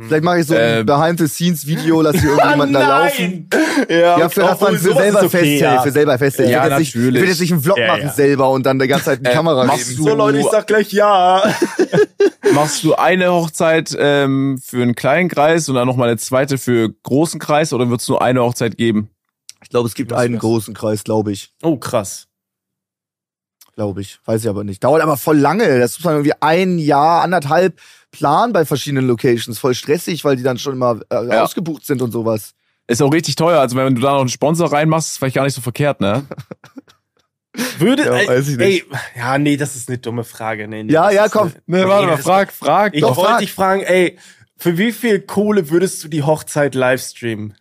C: Vielleicht mache ich so ein
A: Ähm.
C: Behind-the-Scenes-Video, lass hier irgendjemanden da laufen.
B: Ja,
C: Ja, für das man für selber festhält, für selber festhält.
A: Ja,
C: ich will jetzt nicht, ich
A: natürlich.
C: will jetzt nicht einen Vlog
B: Ja,
C: machen
B: ja.
C: selber und dann die ganze Zeit in die
A: Äh,
C: Kamera
A: machst du-
B: So Leute, ich sag gleich ja.
A: Machst du eine Hochzeit ähm, für einen kleinen Kreis und dann nochmal eine zweite für großen Kreis oder wird es nur eine Hochzeit geben?
C: Ich glaube, es gibt einen
B: wär's?
C: großen Kreis, glaube ich.
B: Oh, krass.
C: Glaube ich. Weiß ich aber nicht. Dauert aber voll lange. Das muss man irgendwie ein Jahr, anderthalb planen bei verschiedenen Locations. Voll stressig, weil die dann schon immer äh,
A: Ja.
C: ausgebucht sind und sowas.
A: Ist auch richtig teuer. Also wenn du da noch einen Sponsor reinmachst, ist vielleicht gar nicht so verkehrt, ne?
B: Würde,
C: Ja, weiß ich nicht.
B: ey, ja, nee, das ist eine dumme Frage. Nee, nee,
C: Ja,
B: das
C: ja, komm.
B: eine-
A: Ne, warte
B: Nee,
A: mal,
B: das-
A: frag, frag.
B: Ich wollte dich fragen, ey, für wie viel Kohle würdest du die Hochzeit livestreamen?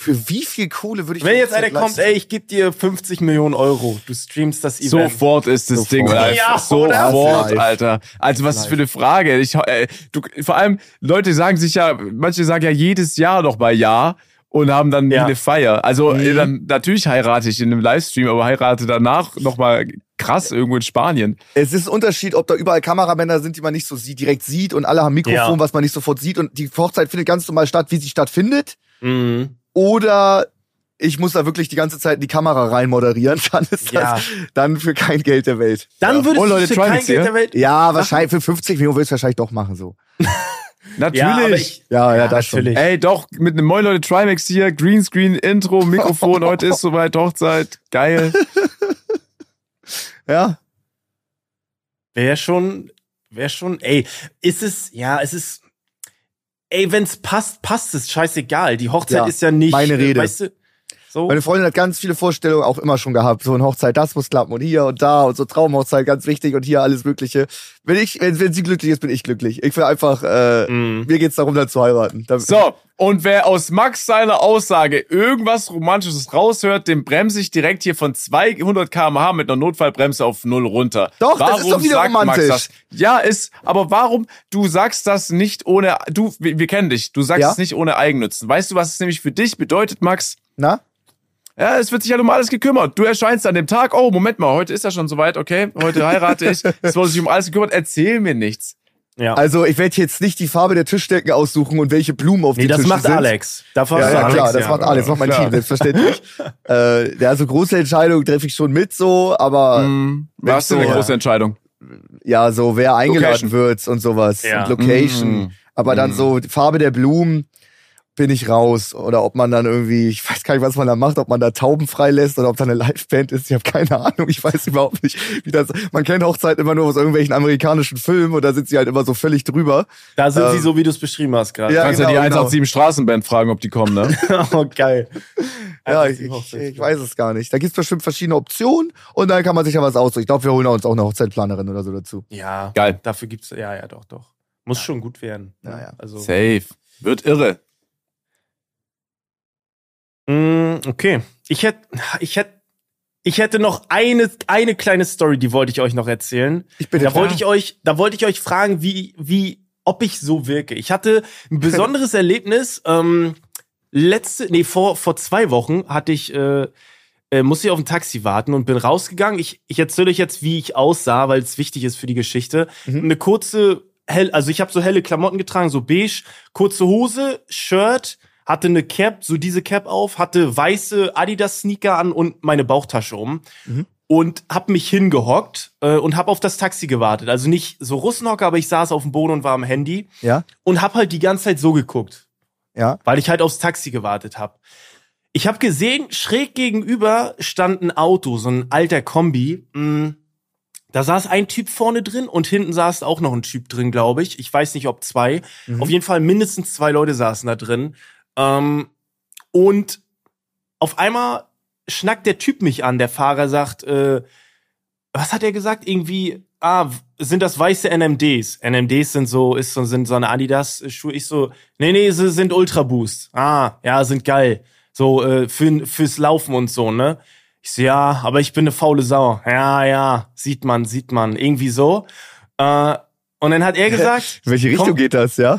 C: Für wie viel Kohle würde ich
B: Wenn jetzt einer kommt, ey, ich gebe dir 50 Millionen Euro, du streamst das Event.
A: Sofort ist das
C: Sofort.
A: Ding live.
B: Ja, oder?
A: Sofort,
C: Live.
A: Alter. Also was ist für eine Frage? Ich, äh, du, vor allem, Leute sagen sich ja, manche sagen ja jedes Jahr noch mal Ja und haben dann
B: Ja.
A: eine Feier. Also
C: Mhm.
A: äh, dann natürlich heirate ich in einem Livestream, aber heirate danach noch mal krass irgendwo in Spanien.
C: Es ist ein Unterschied, ob da überall Kameramänner sind, die man nicht so sieht, direkt sieht und alle haben Mikrofon,
B: Ja.
C: was man nicht sofort sieht und die Hochzeit findet ganz normal statt, wie sie stattfindet.
B: Mhm.
C: Oder ich muss da wirklich die ganze Zeit in die Kamera rein moderieren, dann ist
B: Ja.
C: das dann für kein Geld der Welt.
B: Dann würdest
A: Oh,
B: du
A: Leute,
B: für
A: Trimax
B: kein Geld der Welt.
C: Ja, wahrscheinlich für 50 Millionen willst du wahrscheinlich doch machen so.
A: Natürlich.
B: Ja, ich,
C: Ja, ja, das schon.
B: natürlich.
A: Ey, doch, mit einem Moin Leute Trimax hier, Greenscreen, Intro, Mikrofon, heute ist soweit Hochzeit. Geil.
C: Ja.
B: Wäre schon, wäre schon, ey, ist es, ja, es ist, ey, wenn's passt, passt es, scheißegal. Die Hochzeit
C: Ja,
B: ist ja nicht,
C: meine
B: äh,
C: Rede.
B: weißt du, so.
C: Meine Freundin hat ganz viele Vorstellungen auch immer schon gehabt. So eine Hochzeit, das muss klappen und hier und da und so Traumhochzeit, ganz wichtig und hier alles Mögliche. Wenn ich, wenn, wenn sie glücklich ist, bin ich glücklich. Ich will einfach, äh,
B: Mhm.
C: mir geht's darum, dann zu heiraten.
A: So, und wer aus Max seiner Aussage irgendwas Romantisches raushört, dem bremse ich direkt hier von 200 km/h mit einer Notfallbremse auf null runter.
C: Doch, das ist doch wieder
A: sagt Max
C: romantisch.
A: das? Ja, ist, aber warum, du sagst das nicht ohne, du, wir, wir kennen dich, du sagst
C: Ja?
A: es nicht ohne Eigennützen. Weißt du, was es nämlich für dich bedeutet, Max?
C: Na?
A: Ja, es wird sich halt um alles gekümmert. Du erscheinst an dem Tag, oh, Moment mal, heute ist ja schon soweit, okay, heute heirate ich, es wurde sich um alles gekümmert, erzähl mir nichts.
B: ja.
C: Also ich werde jetzt nicht die Farbe der Tischdecken aussuchen und welche Blumen auf
B: nee,
C: den
B: das
C: Tischen
B: macht
C: sind.
B: Alex. Davon
C: Ja, ja,
B: Alex,
C: klar, das
B: ja.
C: macht Alex, das macht mein
A: klar.
C: Team, selbstverständlich. äh, ja, so große Entscheidungen treffe ich schon mit so, aber
A: Hm, was ist denn
C: so,
A: eine große Entscheidung?
C: ja, so wer eingeladen
A: Location.
C: wird und sowas
B: Ja.
C: und Location.
A: Mm.
C: Aber dann
A: Mm.
C: so die Farbe der Blumen bin ich raus. Oder ob man dann irgendwie, ich weiß gar nicht, was man da macht, ob man da Tauben freilässt oder ob da eine Liveband ist. Ich habe keine Ahnung. Ich weiß überhaupt nicht, wie das. Man kennt Hochzeiten immer nur aus irgendwelchen amerikanischen Filmen und da sind sie halt immer so völlig drüber.
B: Da sind sie
C: Ähm,
B: so, wie du es beschrieben hast gerade.
C: Ja,
A: Kannst
C: genau,
A: ja die
C: genau.
A: 187 Straßenband fragen, ob die kommen, ne?
B: oh, geil.
C: Ja, ich, ich,
B: Hochzeit.
C: weiß es gar nicht. Da gibt's bestimmt verschiedene Optionen und dann kann man sich ja was aussuchen. Ich glaube, wir holen uns auch eine Hochzeitplanerin oder so dazu.
B: Ja,
A: Geil.
B: dafür gibt's, ja, ja, doch, doch. Muss schon gut werden.
C: Ja, ja.
B: Also,
A: Safe. Wird irre.
B: Mm, okay. Ich hätte, ich hätte, ich hätte noch eine, eine kleine Story, die wollte ich euch noch erzählen.
C: Ich bin
B: Da wollte ich euch, da wollte ich euch fragen, wie, wie, ob ich so wirke. Ich hatte ein besonderes Erlebnis. Ähm, letzte, nee, vor vor zwei Wochen hatte ich, äh, äh, musste ich auf ein Taxi warten und bin rausgegangen. Ich, ich erzähle euch jetzt, wie ich aussah, weil es wichtig ist für die Geschichte.
C: Mhm.
B: Eine kurze, hell, also ich habe so helle Klamotten getragen, so beige, kurze Hose, Shirt, hatte eine Cap, so diese Cap auf, hatte weiße Adidas Sneaker an und meine Bauchtasche um
C: Mhm.
B: und hab mich hingehockt äh, und hab auf das Taxi gewartet. Also nicht so Russenhocker, aber ich saß auf dem Boden und war am Handy
C: Ja,
B: und hab halt die ganze Zeit so geguckt,
C: ja.
B: weil ich halt aufs Taxi gewartet hab. Ich hab gesehen, schräg gegenüber stand ein Auto, so ein alter Kombi. Mm, Da saß ein Typ vorne drin und hinten saß auch noch ein Typ drin, glaube ich. Ich weiß nicht, ob zwei.
C: Mhm.
B: Auf jeden Fall mindestens zwei Leute saßen da drin. Ähm, und auf einmal schnackt der Typ mich an. Der Fahrer sagt, äh, was hat er gesagt? Irgendwie, ah, sind das weiße NMDs? NMDs sind so, ist so, sind so eine Adidas-Schuhe. Ich so, nee, nee, sie sind Ultra Boost. Ah, ja, sind geil. So, äh, für, fürs Laufen und so, ne? Ich so, ja, aber ich bin eine faule Sau. Ja, ja, sieht man, sieht man. Irgendwie so. Äh, Und dann hat er gesagt,
C: In welche Richtung
B: komm,
C: geht das, ja?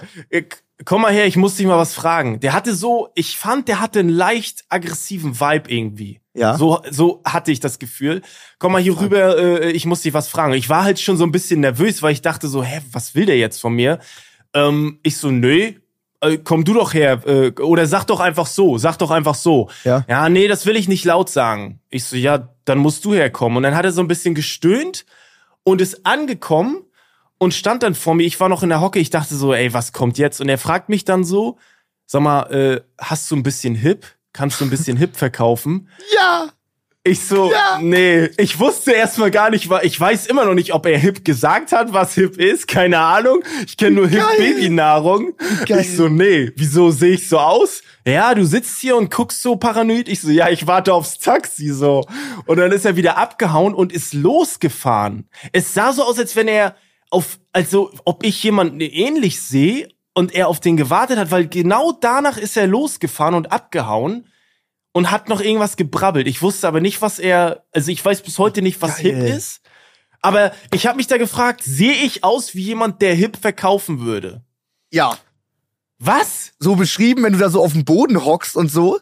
B: Komm mal her, ich muss dich mal was fragen. Der hatte so, ich fand, der hatte einen leicht aggressiven Vibe irgendwie.
C: Ja.
B: So, so hatte ich das Gefühl. Komm mal hier rüber, äh, ich muss dich was fragen. Ich war halt schon so ein bisschen nervös, weil ich dachte so, hä, was will der jetzt von mir? Ähm, ich so, nö, äh, komm du doch her. Äh, oder sag doch einfach so, sag doch einfach so.
C: Ja.
B: Ja, nee, das will ich nicht laut sagen. Ich so, ja, dann musst du herkommen. Und dann hat er so ein bisschen gestöhnt und ist angekommen und stand dann vor mir. Ich war noch in der Hocke. Ich dachte so, ey, was kommt jetzt? Und er fragt mich dann so, sag mal, äh, hast du ein bisschen Hip? Kannst du ein bisschen Hip verkaufen?
C: Ja!
B: Ich so,
C: Ja.
B: nee, ich wusste erstmal gar nicht, ich weiß immer noch nicht, ob er Hip gesagt hat, was Hip ist, keine Ahnung. Ich kenne nur Hip. Babynahrung. Ich so, nee, wieso sehe ich so aus? Ja, du sitzt hier und guckst so paranoid. Ich so, ja, ich warte aufs Taxi so. Und dann ist er wieder abgehauen und ist losgefahren. Es sah so aus, als wenn er auf, also ob ich jemanden ähnlich sehe und er auf den gewartet hat, weil genau danach ist er losgefahren und abgehauen und hat noch irgendwas gebrabbelt. Ich wusste aber nicht, was er, also ich weiß bis heute nicht, was
C: Geil.
B: Hip ist. Aber ich habe mich da gefragt, sehe ich aus wie jemand, der Hip verkaufen würde?
C: Ja.
B: Was?
C: So beschrieben, wenn du da so auf dem Boden hockst und so.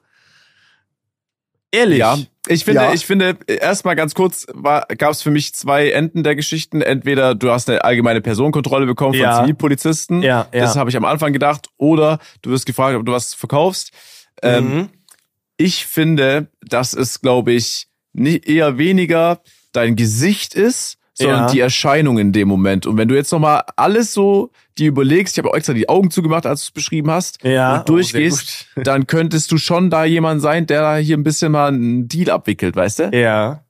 B: Ehrlich?
A: Ja, ich finde,
C: Ja.
A: ich finde, erstmal ganz kurz gab es für mich zwei Enden der Geschichten. Entweder du hast eine allgemeine Personenkontrolle bekommen von
B: Ja.
A: Zivilpolizisten.
B: Ja, ja.
A: Das habe ich am Anfang gedacht. Oder du wirst gefragt, ob du was verkaufst. Ähm,
B: Mhm.
A: ich finde, dass es, glaube ich, nicht eher weniger dein Gesicht ist, sondern
B: Ja.
A: die Erscheinung in dem Moment. Und wenn du jetzt nochmal alles so dir überlegst, ich habe auch extra die Augen zugemacht, als du es beschrieben hast,
B: Ja,
A: und durchgehst,
B: oh,
A: dann könntest du schon da jemand sein, der da hier ein bisschen mal einen Deal abwickelt, weißt du?
B: Ja.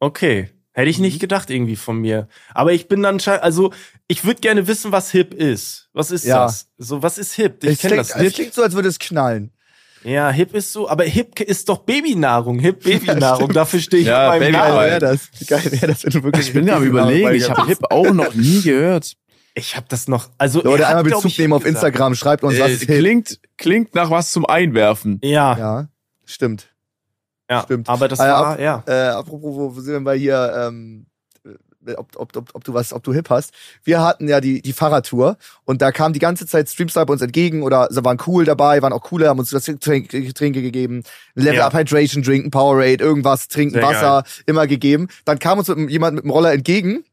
B: Okay. Hätte ich nicht gedacht irgendwie von mir. Aber ich bin dann also ich würde gerne wissen, was Hip ist. Was ist
C: Ja.
B: das? So, was ist Hip? Ich
C: Es
B: kenne
C: klingt,
B: das
C: es
B: nicht.
C: klingt so, als würde es knallen.
B: Ja, Hip ist so, aber Hip ist doch Babynahrung. Hip Babynahrung. Dafür stehe ich
A: Ja, Baby-
B: Namen.
A: Geil.
C: wäre das? Wie geil wäre das, wenn du wirklich.
A: Ich bin ja am überlegen, ich habe Hip auch noch nie gehört.
B: Ich habe das noch. Also
C: Oder
B: hat,
C: einmal Bezug
B: ich,
C: nehmen auf
B: gesagt.
C: Instagram, schreibt uns, was
A: Äh,
C: ist Hip.
A: klingt, klingt nach was zum Einwerfen.
B: Ja, ja,
C: Ja, stimmt. Stimmt.
B: Aber das
C: ja,
B: war ja.
C: Äh, apropos, wo sind wir hier, ähm, äh, ob, ob, ob, ob du was, ob du Hip hast. Wir hatten ja die, die Fahrradtour und da kam die ganze Zeit Streamstar bei uns entgegen oder sie waren cool dabei, waren auch coole, haben uns das Getränk- Getränke gegeben, Level
B: Ja.
C: Up Hydration Drinken, Powerade, irgendwas, trinken,
B: Sehr
C: Wasser, immer gegeben. Dann kam uns mit- jemand mit dem Roller entgegen.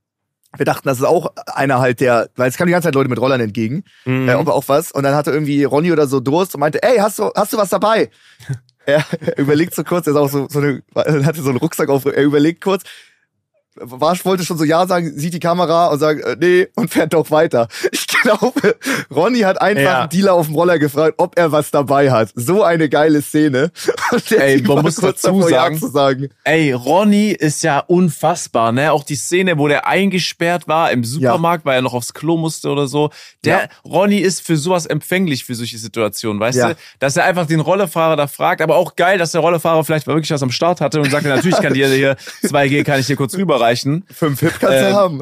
C: Wir dachten, das ist auch einer halt, der, weil es kamen die ganze Zeit Leute mit Rollern entgegen,
B: Mhm.
C: äh, ob auch was. Und dann hatte irgendwie Ronny oder so Durst und meinte, ey, hast du, hast du was dabei? er, er überlegt so kurz, er ist auch so, so eine, er hatte so einen Rucksack auf, er überlegt kurz, Warsch wollte schon so Ja sagen, sieht die Kamera und sagt, äh, nee, und fährt doch weiter. Ich glaube, Ronny hat einfach
B: Ja.
C: einen Dealer auf dem Roller gefragt, ob er was dabei hat. So eine geile Szene.
A: Ey, man muss dazu
C: davor, Ja
A: sagen-
C: zu sagen.
A: Ey, Ronny ist ja unfassbar, ne? Auch die Szene, wo der eingesperrt war im Supermarkt, weil er noch aufs Klo musste oder so. Der
C: Ja.
A: Ronny ist für sowas empfänglich für solche Situationen, weißt
C: Ja.
A: du? Dass er einfach den Rollerfahrer da fragt, aber auch geil, dass der Rollerfahrer vielleicht mal wirklich was am Start hatte und sagte, natürlich kann dir hier 2G kann ich dir kurz rüberreichen.
C: Fünf Hip kannst du
A: Ähm,
C: haben.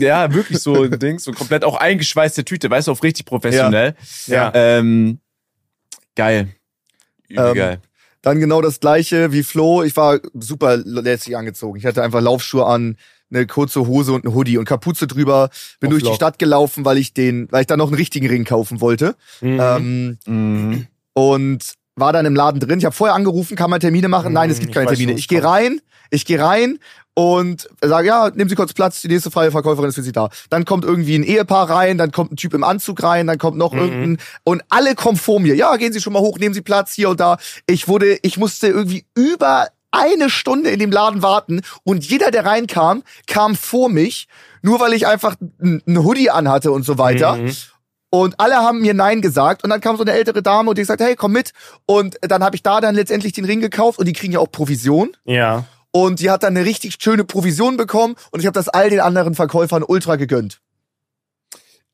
A: Ja, wirklich so ein Ding, so komplett auch eingeschweißte Tüte, weißt du, auf richtig professionell.
B: Ja.
A: Ähm, geil. Übel
C: Ähm,
A: geil.
C: Dann genau das gleiche wie Flo. Ich war super lässig angezogen. Ich hatte einfach Laufschuhe an, eine kurze Hose und ein Hoodie und Kapuze drüber. Bin
B: Auf
C: durch die
B: Lock.
C: Stadt gelaufen, weil ich den, weil ich da noch einen richtigen Ring kaufen wollte.
B: Mhm.
C: Ähm,
A: Mhm.
C: und war dann im Laden drin. Ich habe vorher angerufen, kann man Termine machen? Nein, es gibt
B: ich
C: keine
B: weiß
C: Termine. Ich gehe rein, ich gehe rein und sage, ja, nehmen Sie kurz Platz, die nächste freie Verkäuferin ist für Sie da. Dann kommt irgendwie ein Ehepaar rein, dann kommt ein Typ im Anzug rein, dann kommt noch
B: Mhm.
C: irgendein und alle kommen vor mir. Ja, gehen Sie schon mal hoch, nehmen Sie Platz hier und da. Ich wurde, ich musste irgendwie über eine Stunde in dem Laden warten und jeder, der reinkam, kam vor mich, nur weil ich einfach ein ein Hoodie anhatte und so weiter.
B: Mhm.
C: Und alle haben mir Nein gesagt. Und dann kam so eine ältere Dame und die gesagt, hey, komm mit. Und dann habe ich da dann letztendlich den Ring gekauft und die kriegen ja auch Provision.
B: Ja.
C: Und die hat dann eine richtig schöne Provision bekommen und ich habe das all den anderen Verkäufern ultra gegönnt.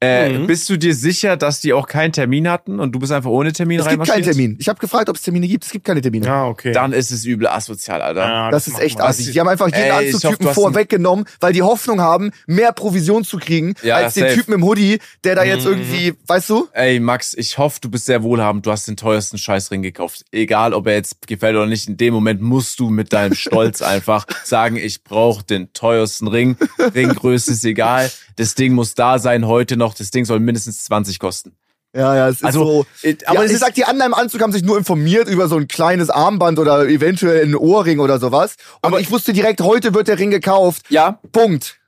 A: Äh,
B: Mhm.
A: Bist du dir sicher, dass die auch keinen Termin hatten und du bist einfach ohne Termin
C: Es gibt keinen? Termin. Ich habe gefragt, ob es Termine gibt. Es gibt keine Termine.
B: Ja, okay.
A: Dann ist es übel asozial, Alter.
B: Ja,
C: Das, ist
B: macht
C: echt
B: man.
C: assig. Die haben einfach jeden
A: Ey,
C: Anzugtypen vorweggenommen, weil die Hoffnung haben, mehr Provision zu kriegen,
A: Ja,
C: als den
A: safe.
C: Typen im Hoodie, der da jetzt
B: Mhm.
C: irgendwie, weißt du?
A: Ey, Max, ich hoffe, du bist sehr wohlhabend. Du hast den teuersten Scheißring gekauft. Egal, ob er jetzt gefällt oder nicht. In dem Moment musst du mit deinem Stolz einfach sagen, ich brauche den teuersten Ring. Ringgröße ist egal. Das Ding muss da sein heute noch, das Ding soll mindestens 20 kosten.
C: Ja, ja, es ist
A: Also,
C: so.
A: äh,
C: Aber
A: aber
C: ich
A: es ist,
C: sag, die anderen im Anzug haben sich nur informiert über so ein kleines Armband oder eventuell ein Ohrring oder sowas. Und
A: Aber-
C: ich wusste direkt, heute wird der Ring gekauft.
A: ja,
C: Punkt.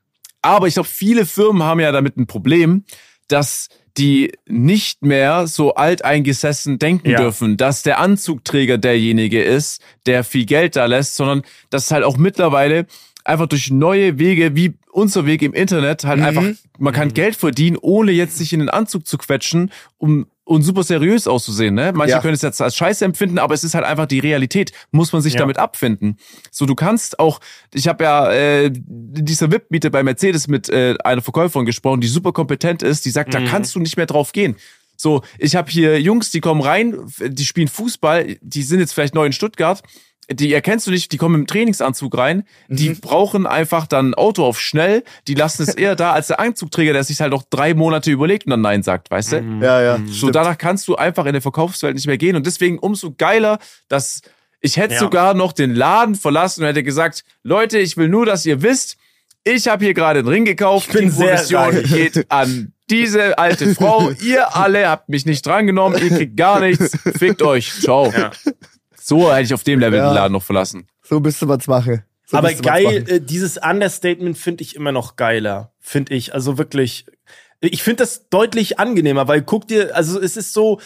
A: Aber ich glaube, viele Firmen haben ja damit ein Problem, dass die nicht mehr so alteingesessen denken
B: Ja.
A: dürfen, dass der Anzugträger derjenige ist, der viel Geld da lässt, sondern dass halt auch mittlerweile einfach durch neue Wege, wie unser Weg im Internet, halt einfach, man kann Geld verdienen, ohne jetzt sich in den Anzug zu quetschen, um und super seriös auszusehen, ne? Manche
C: Ja.
A: können es jetzt als Scheiße empfinden, aber es ist halt einfach die Realität. Muss man sich
B: Ja.
A: damit abfinden. So, du kannst auch, ich habe ja äh, dieser VIP-Miete bei Mercedes mit äh, einer Verkäuferin gesprochen, die super kompetent ist, die sagt, da kannst du nicht mehr drauf gehen. So, ich habe hier Jungs, die kommen rein, die spielen Fußball, die sind jetzt vielleicht neu in Stuttgart, die erkennst du nicht, die kommen im Trainingsanzug rein, die brauchen einfach dann ein Auto auf schnell, die lassen es eher da als der Anzugträger, der sich halt auch drei Monate überlegt und dann Nein sagt, weißt du?
C: Ja, ja.
A: So, danach kannst du einfach in der Verkaufswelt nicht mehr gehen. Und deswegen umso geiler, dass ich hätte
B: Ja.
A: sogar noch den Laden verlassen und hätte gesagt, Leute, ich will nur, dass ihr wisst, ich habe hier gerade einen Ring gekauft.
B: Ich bin
A: die
B: sehr
A: Provision
B: reich.
A: geht an diese alte Frau. ihr alle habt mich nicht drangenommen, ihr kriegt gar nichts. Fickt euch. Ciao.
B: Ja.
A: So hätte ich auf dem Level
C: Ja.
A: den Laden noch verlassen.
C: So müsste man's machen. So
B: Aber geil,
C: machen.
B: äh, dieses Understatement finde ich immer noch geiler. Finde ich. Also wirklich. Ich finde das deutlich angenehmer, weil guck dir, also es ist so,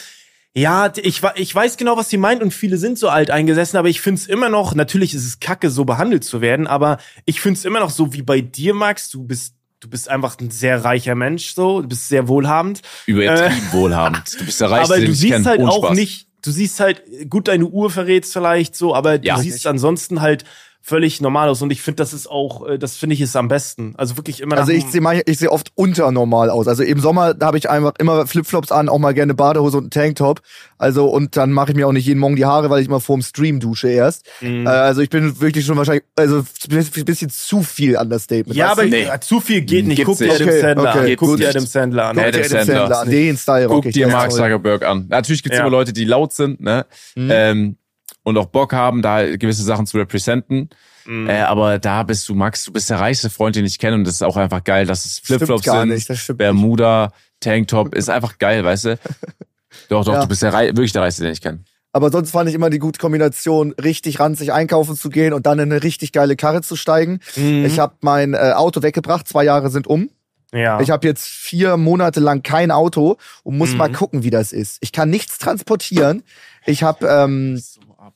B: ja, ich, ich weiß genau, was sie meint und viele sind so alt eingesessen, aber ich find's immer noch, natürlich ist es kacke, so behandelt zu werden, aber ich find's immer noch so wie bei dir, Max, du bist, du bist einfach ein sehr reicher Mensch, so, du bist sehr wohlhabend.
A: Übertrieben wohlhabend. Du bist der Reichste,
B: aber du siehst halt auch
A: Spaß.
B: nicht, du siehst halt, gut, deine Uhr verrät's vielleicht so, aber du
A: Ja.
B: siehst ansonsten halt völlig normal aus. Und ich finde, das ist auch, äh, das finde ich ist am besten. Also wirklich immer
C: Also ich sehe ich sehe oft unternormal aus. Also im Sommer da habe ich einfach immer Flipflops an, auch mal gerne Badehose und einen Tanktop. Also und dann mache ich mir auch nicht jeden Morgen die Haare, weil ich mal vorm Stream dusche erst.
B: Mhm.
C: Äh, also ich bin wirklich schon wahrscheinlich also ein bisschen zu viel Understatement.
B: ja, aber?
A: Nee.
B: zu viel geht nicht.
A: Gibt's
B: Guck dir
A: nicht.
B: Adam Sandler
C: okay,
B: an. Guck
C: gut.
B: dir Adam Sandler an.
A: Adam Sandler.
C: Sandler an. Den Style rock
A: Guck
C: ich.
A: dir Mark. Zuckerberg an. Natürlich gibt's
B: Ja.
A: immer Leute, die laut sind, ne?
C: Mhm.
A: Ähm, und auch Bock haben, da gewisse Sachen zu representen.
C: Mhm.
A: Äh, aber da bist du, Max, du bist der reichste Freund, den ich kenne. Und das ist auch einfach geil, dass es Flipflops sind.
C: nicht, das stimmt
A: Bermuda, Tanktop, ist einfach geil, weißt du? Doch, doch,
C: Ja.
A: du bist der wirklich der reichste, den ich kenne.
C: Aber sonst fand ich immer die gute Kombination, richtig ranzig einkaufen zu gehen und dann in eine richtig geile Karre zu steigen.
B: Mhm.
C: Ich habe mein äh, Auto weggebracht, zwei Jahre sind um.
B: ja.
C: Ich habe jetzt vier Monate lang kein Auto und muss
B: Mhm.
C: mal gucken, wie das ist. Ich kann nichts transportieren. Ich habe, ähm,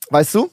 C: weißt du?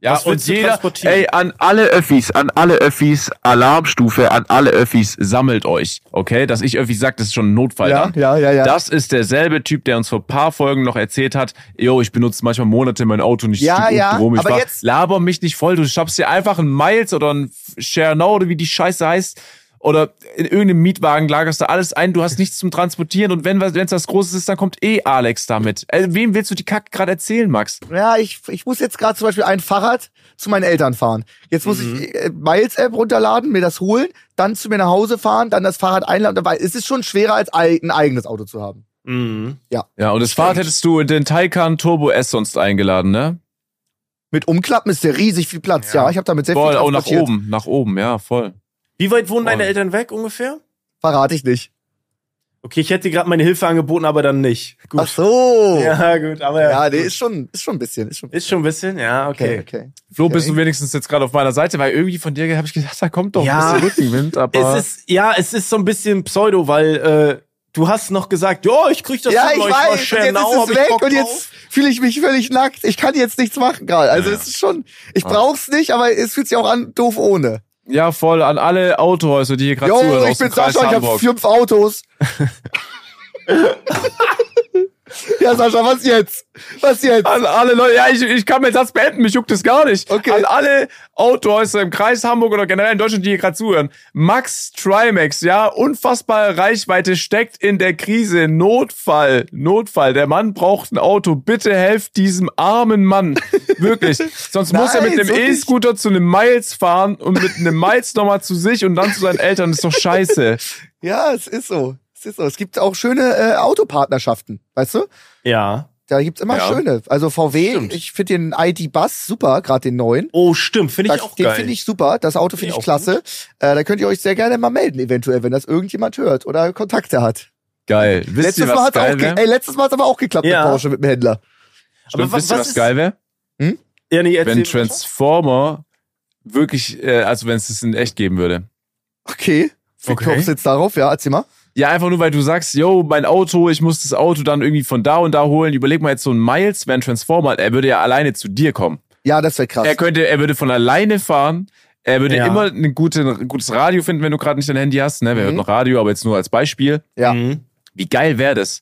A: Ja,
B: Was
A: und jeder, ey, an alle Öffis, an alle Öffis, Alarmstufe, an alle Öffis, sammelt euch, okay? Dass ich Öffis sag, das ist schon ein Notfall
C: Ja,
A: dann.
C: ja, ja, ja.
A: Das ist derselbe Typ, der uns vor paar Folgen noch erzählt hat, yo, ich benutze manchmal Monate mein Auto nicht
C: Ja, ja,
A: rum. Ich
C: aber
A: war,
C: jetzt-
A: laber mich nicht voll, du schaffst dir einfach ein Miles oder ein Share Now oder wie die Scheiße heißt oder in irgendeinem Mietwagen lagerst du alles ein, du hast nichts zum Transportieren und wenn es was Großes ist, dann kommt eh Alex damit. Äh, wem willst du die Kacke gerade erzählen, Max?
C: Ja, ich, ich muss jetzt gerade zum Beispiel ein Fahrrad zu meinen Eltern fahren. Jetzt muss
A: Mhm.
C: ich äh, Miles-App runterladen, mir das holen, dann zu mir nach Hause fahren, dann das Fahrrad einladen. Weil es ist schon schwerer, als ei- ein eigenes Auto zu haben.
B: Mhm.
A: Ja, und das Fahrrad hättest du in den Taycan Turbo S sonst eingeladen, ne?
C: Mit Umklappen ist der riesig viel Platz. Ja,
B: Ja.
C: ich habe damit sehr
A: Voll,
C: viel
A: auch nach
C: transportiert.
A: oben, nach oben, ja, voll.
B: Wie weit wohnen deine. Eltern weg ungefähr?
C: Verrate ich nicht.
B: Okay, ich hätte gerade meine Hilfe angeboten, aber dann nicht. Gut.
C: Ach so. Ja,
B: Ja, gut, aber ja.
C: nee, ist schon, ist schon ein bisschen. Ist schon
B: Ist schon ein bisschen, ja,
C: okay,
B: okay.
C: okay.
A: Flo,
C: Okay.
A: bist du wenigstens jetzt gerade auf meiner Seite, weil irgendwie von dir habe ich gedacht, da kommt doch
B: Ja.
A: ein bisschen Rückenwind, aber
B: Es ist, ja, es ist so ein bisschen Pseudo, weil äh, du hast noch gesagt, ja, ich krieg das
C: Ja, ich
B: war
C: weiß, und
B: Share
C: jetzt ist es
B: ich
C: weg und jetzt fühle ich mich völlig nackt. Ich kann jetzt nichts machen gerade. Also
A: Ja.
C: es ist schon, ich brauch's nicht, aber es fühlt sich auch an doof ohne.
A: Ja voll an alle Autohäuser, die hier gerade
C: Jo,
A: zuhören
C: ich
A: aus dem
C: bin Sascha, ich habe fünf Autos. ja, Sascha, was jetzt? Was jetzt?
A: An alle Leute, ja, ich, ich kann meinen Satz beenden, mich juckt es gar nicht.
C: Okay.
A: An alle Autohäuser im Kreis Hamburg oder generell in Deutschland, die hier gerade zuhören. Max Trimax, ja, unfassbare Reichweite, steckt in der Krise. Notfall, Notfall. Der Mann braucht ein Auto. Bitte helft diesem armen Mann. Wirklich. Sonst muss er mit
C: Nein,
A: einem. E-Scooter zu einem Miles fahren und mit einem Miles nochmal zu sich und dann zu seinen Eltern. Das ist doch scheiße.
C: Ja, es ist so. Es ist so. Es gibt auch schöne äh, Autopartnerschaften, weißt du?
B: Ja.
C: Da gibt's immer
A: Ja.
C: schöne. Also VW,
B: Stimmt.
C: ich finde den ID-Bus super, gerade den neuen.
B: Oh, stimmt, finde ich
C: Da-
B: auch
C: den
B: geil.
C: finde ich super. Das Auto finde
B: Finde
C: ich
B: ich
C: klasse. Äh, da könnt ihr euch sehr gerne mal melden, eventuell, wenn das irgendjemand hört oder Kontakte hat.
A: Geil. Wisst
C: letztes
A: ihr,
C: Mal
A: was
C: hat's auch
A: geil
C: ge
A: wäre?
C: ey, letztes Mal hat's aber auch geklappt
B: Ja.
C: mit Porsche mit dem Händler.
B: Aber
A: Stimmt,
B: wa-
A: wisst ihr,
B: was
A: was
B: ist-
A: geil wäre?
B: ja, nee,
A: Wenn
B: mal.
A: Transformer wirklich, äh, also wenn es das in echt geben würde.
C: Okay. Wie
B: Okay.
C: kommst du jetzt darauf? Ja, erzähl mal.
A: Ja, einfach nur, weil du sagst, yo, mein Auto, ich muss das Auto dann irgendwie von da und da holen. Überleg mal jetzt so ein Miles, wenn Transformer, er würde ja alleine zu dir kommen.
C: Ja, das wäre krass.
A: Er könnte, er würde von alleine fahren. Er würde
B: Ja.
A: immer ein, gute, gutes Radio finden, wenn du gerade nicht dein Handy hast. Ne? Wir
C: Mhm.
A: hören noch Radio, aber jetzt nur als Beispiel.
C: Ja.
B: Mhm.
A: Wie geil wäre das?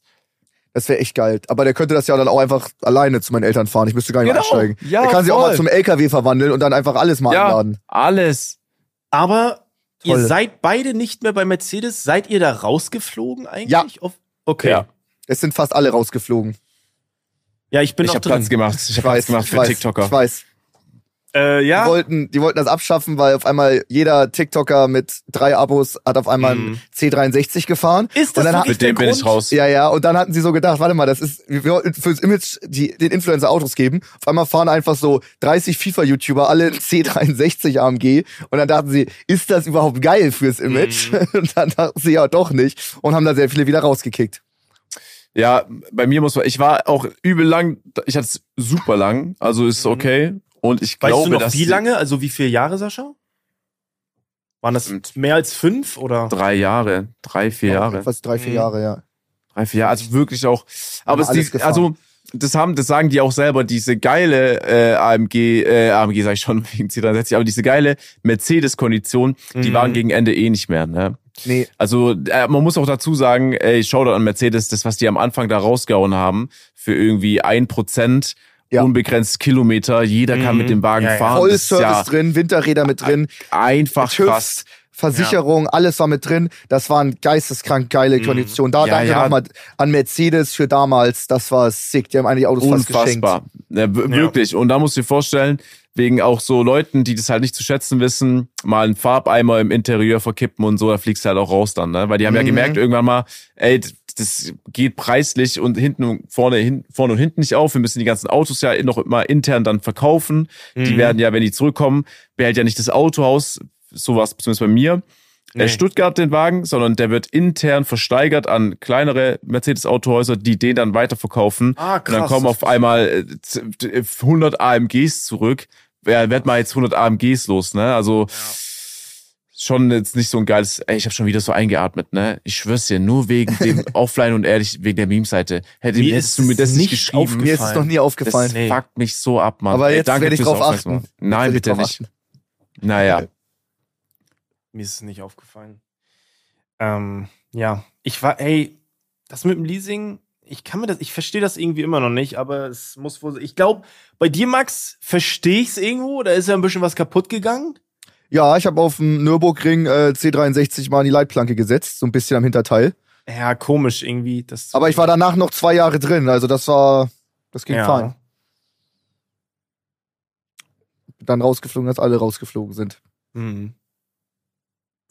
C: Das wäre echt geil. Aber der könnte das ja dann auch einfach alleine zu meinen Eltern fahren. Ich müsste gar nicht
A: Genau.
C: einsteigen.
A: Ja,
C: der kann sich auch
A: voll.
C: mal zum LKW verwandeln und dann einfach alles mal
A: Ja,
C: einladen.
A: alles.
B: Aber. Ihr seid beide nicht mehr bei Mercedes. Seid ihr da rausgeflogen eigentlich?
C: Ja.
B: Auf- Okay.
A: Ja.
B: Ja,
C: Es sind fast alle rausgeflogen.
B: ich bin
A: Ich
B: noch
A: habe
B: drin.
A: Platz gemacht. Ich habe Platz gemacht
C: ich
A: für
C: weiß,
A: TikToker.
C: Ich weiß.
B: Äh,
C: Die,
B: ja.
C: wollten, die wollten das abschaffen, weil auf einmal jeder TikToker mit drei Abos hat auf einmal
B: Mhm.
C: einen C63 gefahren.
B: Ist das
C: und dann
B: wirklich
A: Mit dem bin ich raus.
C: Ja, ja, und dann hatten sie so gedacht, warte mal, das ist, wir wollten fürs Image die, den Influencer Autos geben. Auf einmal fahren einfach so 30 FIFA-YouTuber alle einen C63 AMG und dann dachten sie, ist das überhaupt geil fürs Image?
B: Mhm.
C: Und dann dachten sie ja doch nicht und haben da sehr viele wieder rausgekickt.
A: Ja, bei mir muss man, ich war auch übel lang, ich hatte es super lang, also ist okay. Und ich
B: Mhm. Weißt
A: glaube,
B: du noch,
A: dass
B: wie
A: die-
B: lange? Also wie viele Jahre, Sascha? Waren das mehr als fünf oder?
A: Drei Jahre, drei, vier Jahre.
C: Fast drei, vier
B: Mhm.
C: Jahre, ja.
A: Drei, vier Jahre, also wirklich auch. Aber es die,
C: gefahren.
A: also das haben, das sagen die auch selber, diese geile äh, AMG, äh, AMG sag ich schon wegen C63, aber diese geile Mercedes-Kondition, die
B: Mhm.
A: waren gegen Ende eh nicht mehr. Ne?
C: Nee,
A: Also äh, man muss auch dazu sagen, ey, Shoutout an Mercedes, das, was die am Anfang da rausgehauen haben, für irgendwie ein Prozent
C: Ja.
A: unbegrenzt Kilometer, jeder kann
B: Mhm.
A: mit dem Wagen
B: Ja, ja.
A: fahren. Das ist
C: Vollservice
A: ja
C: drin, Winterräder mit drin,
A: einfach
C: TÜV,
A: krass.
C: Versicherung, alles war mit drin. Das waren geisteskrank geile
B: Mhm.
C: Konditionen. Da
A: Ja,
C: danke
A: ja.
C: nochmal an Mercedes für damals. Das war sick. Die haben eigentlich Autos fast geschenkt.
A: Unfassbar. Ja, wirklich. Und da musst du dir vorstellen, wegen auch so Leuten, die das halt nicht zu schätzen wissen, mal einen Farbeimer im Interieur verkippen und so, da fliegst du halt auch raus dann, ne? Weil die haben ja
C: Mhm.
A: gemerkt irgendwann mal, ey, das geht preislich und hinten und vorne, hin, vorne und hinten nicht auf. Wir müssen die ganzen Autos ja noch immer intern dann verkaufen. Die
B: Mhm.
A: werden ja, wenn die zurückkommen, behält ja nicht das Autohaus, sowas, zumindest bei mir,
B: Nee.
A: äh, Stuttgart den Wagen, sondern der wird intern versteigert an kleinere Mercedes-Autohäuser, die den dann weiterverkaufen.
B: Ah,
A: Und dann
B: krass.
A: kommen auf einmal äh, z- äh, 100 AMGs zurück. Wer wird mal jetzt 100 AMGs los, ne? Also schon jetzt nicht so ein geiles. Ey, ich habe schon wieder so eingeatmet, ne? Ich schwör's dir, nur wegen dem Offline und ehrlich wegen der Meme-Seite. Hätte,
B: Mir
A: hättest du mir das nicht geschrieben?
B: aufgefallen.
C: Mir ist es noch nie
A: Das
C: aufgefallen.
B: Nee.
A: fuckt mich so ab, Mann.
C: Aber
A: Ey,
C: jetzt
A: danke
C: werde ich
A: fürs
C: drauf achten.
A: Nein, bitte nicht.
C: drauf
A: Naja.
B: Mir ist es nicht aufgefallen. Ähm, ja, ich war, ey, das mit dem Leasing, ich kann mir das, ich verstehe das irgendwie immer noch nicht, aber es muss wohl, ich glaube, bei dir, Max, verstehe ich es irgendwo, da ist ja ein bisschen was kaputt gegangen.
C: Ja, ich habe auf dem Nürburgring äh, C63 mal in die Leitplanke gesetzt, so ein bisschen am Hinterteil.
B: Ja, komisch irgendwie. Das
C: Aber ich war danach noch zwei Jahre drin, also das war, das ging
B: ja.
C: fein. Dann rausgeflogen, dass alle rausgeflogen sind.
B: Hm.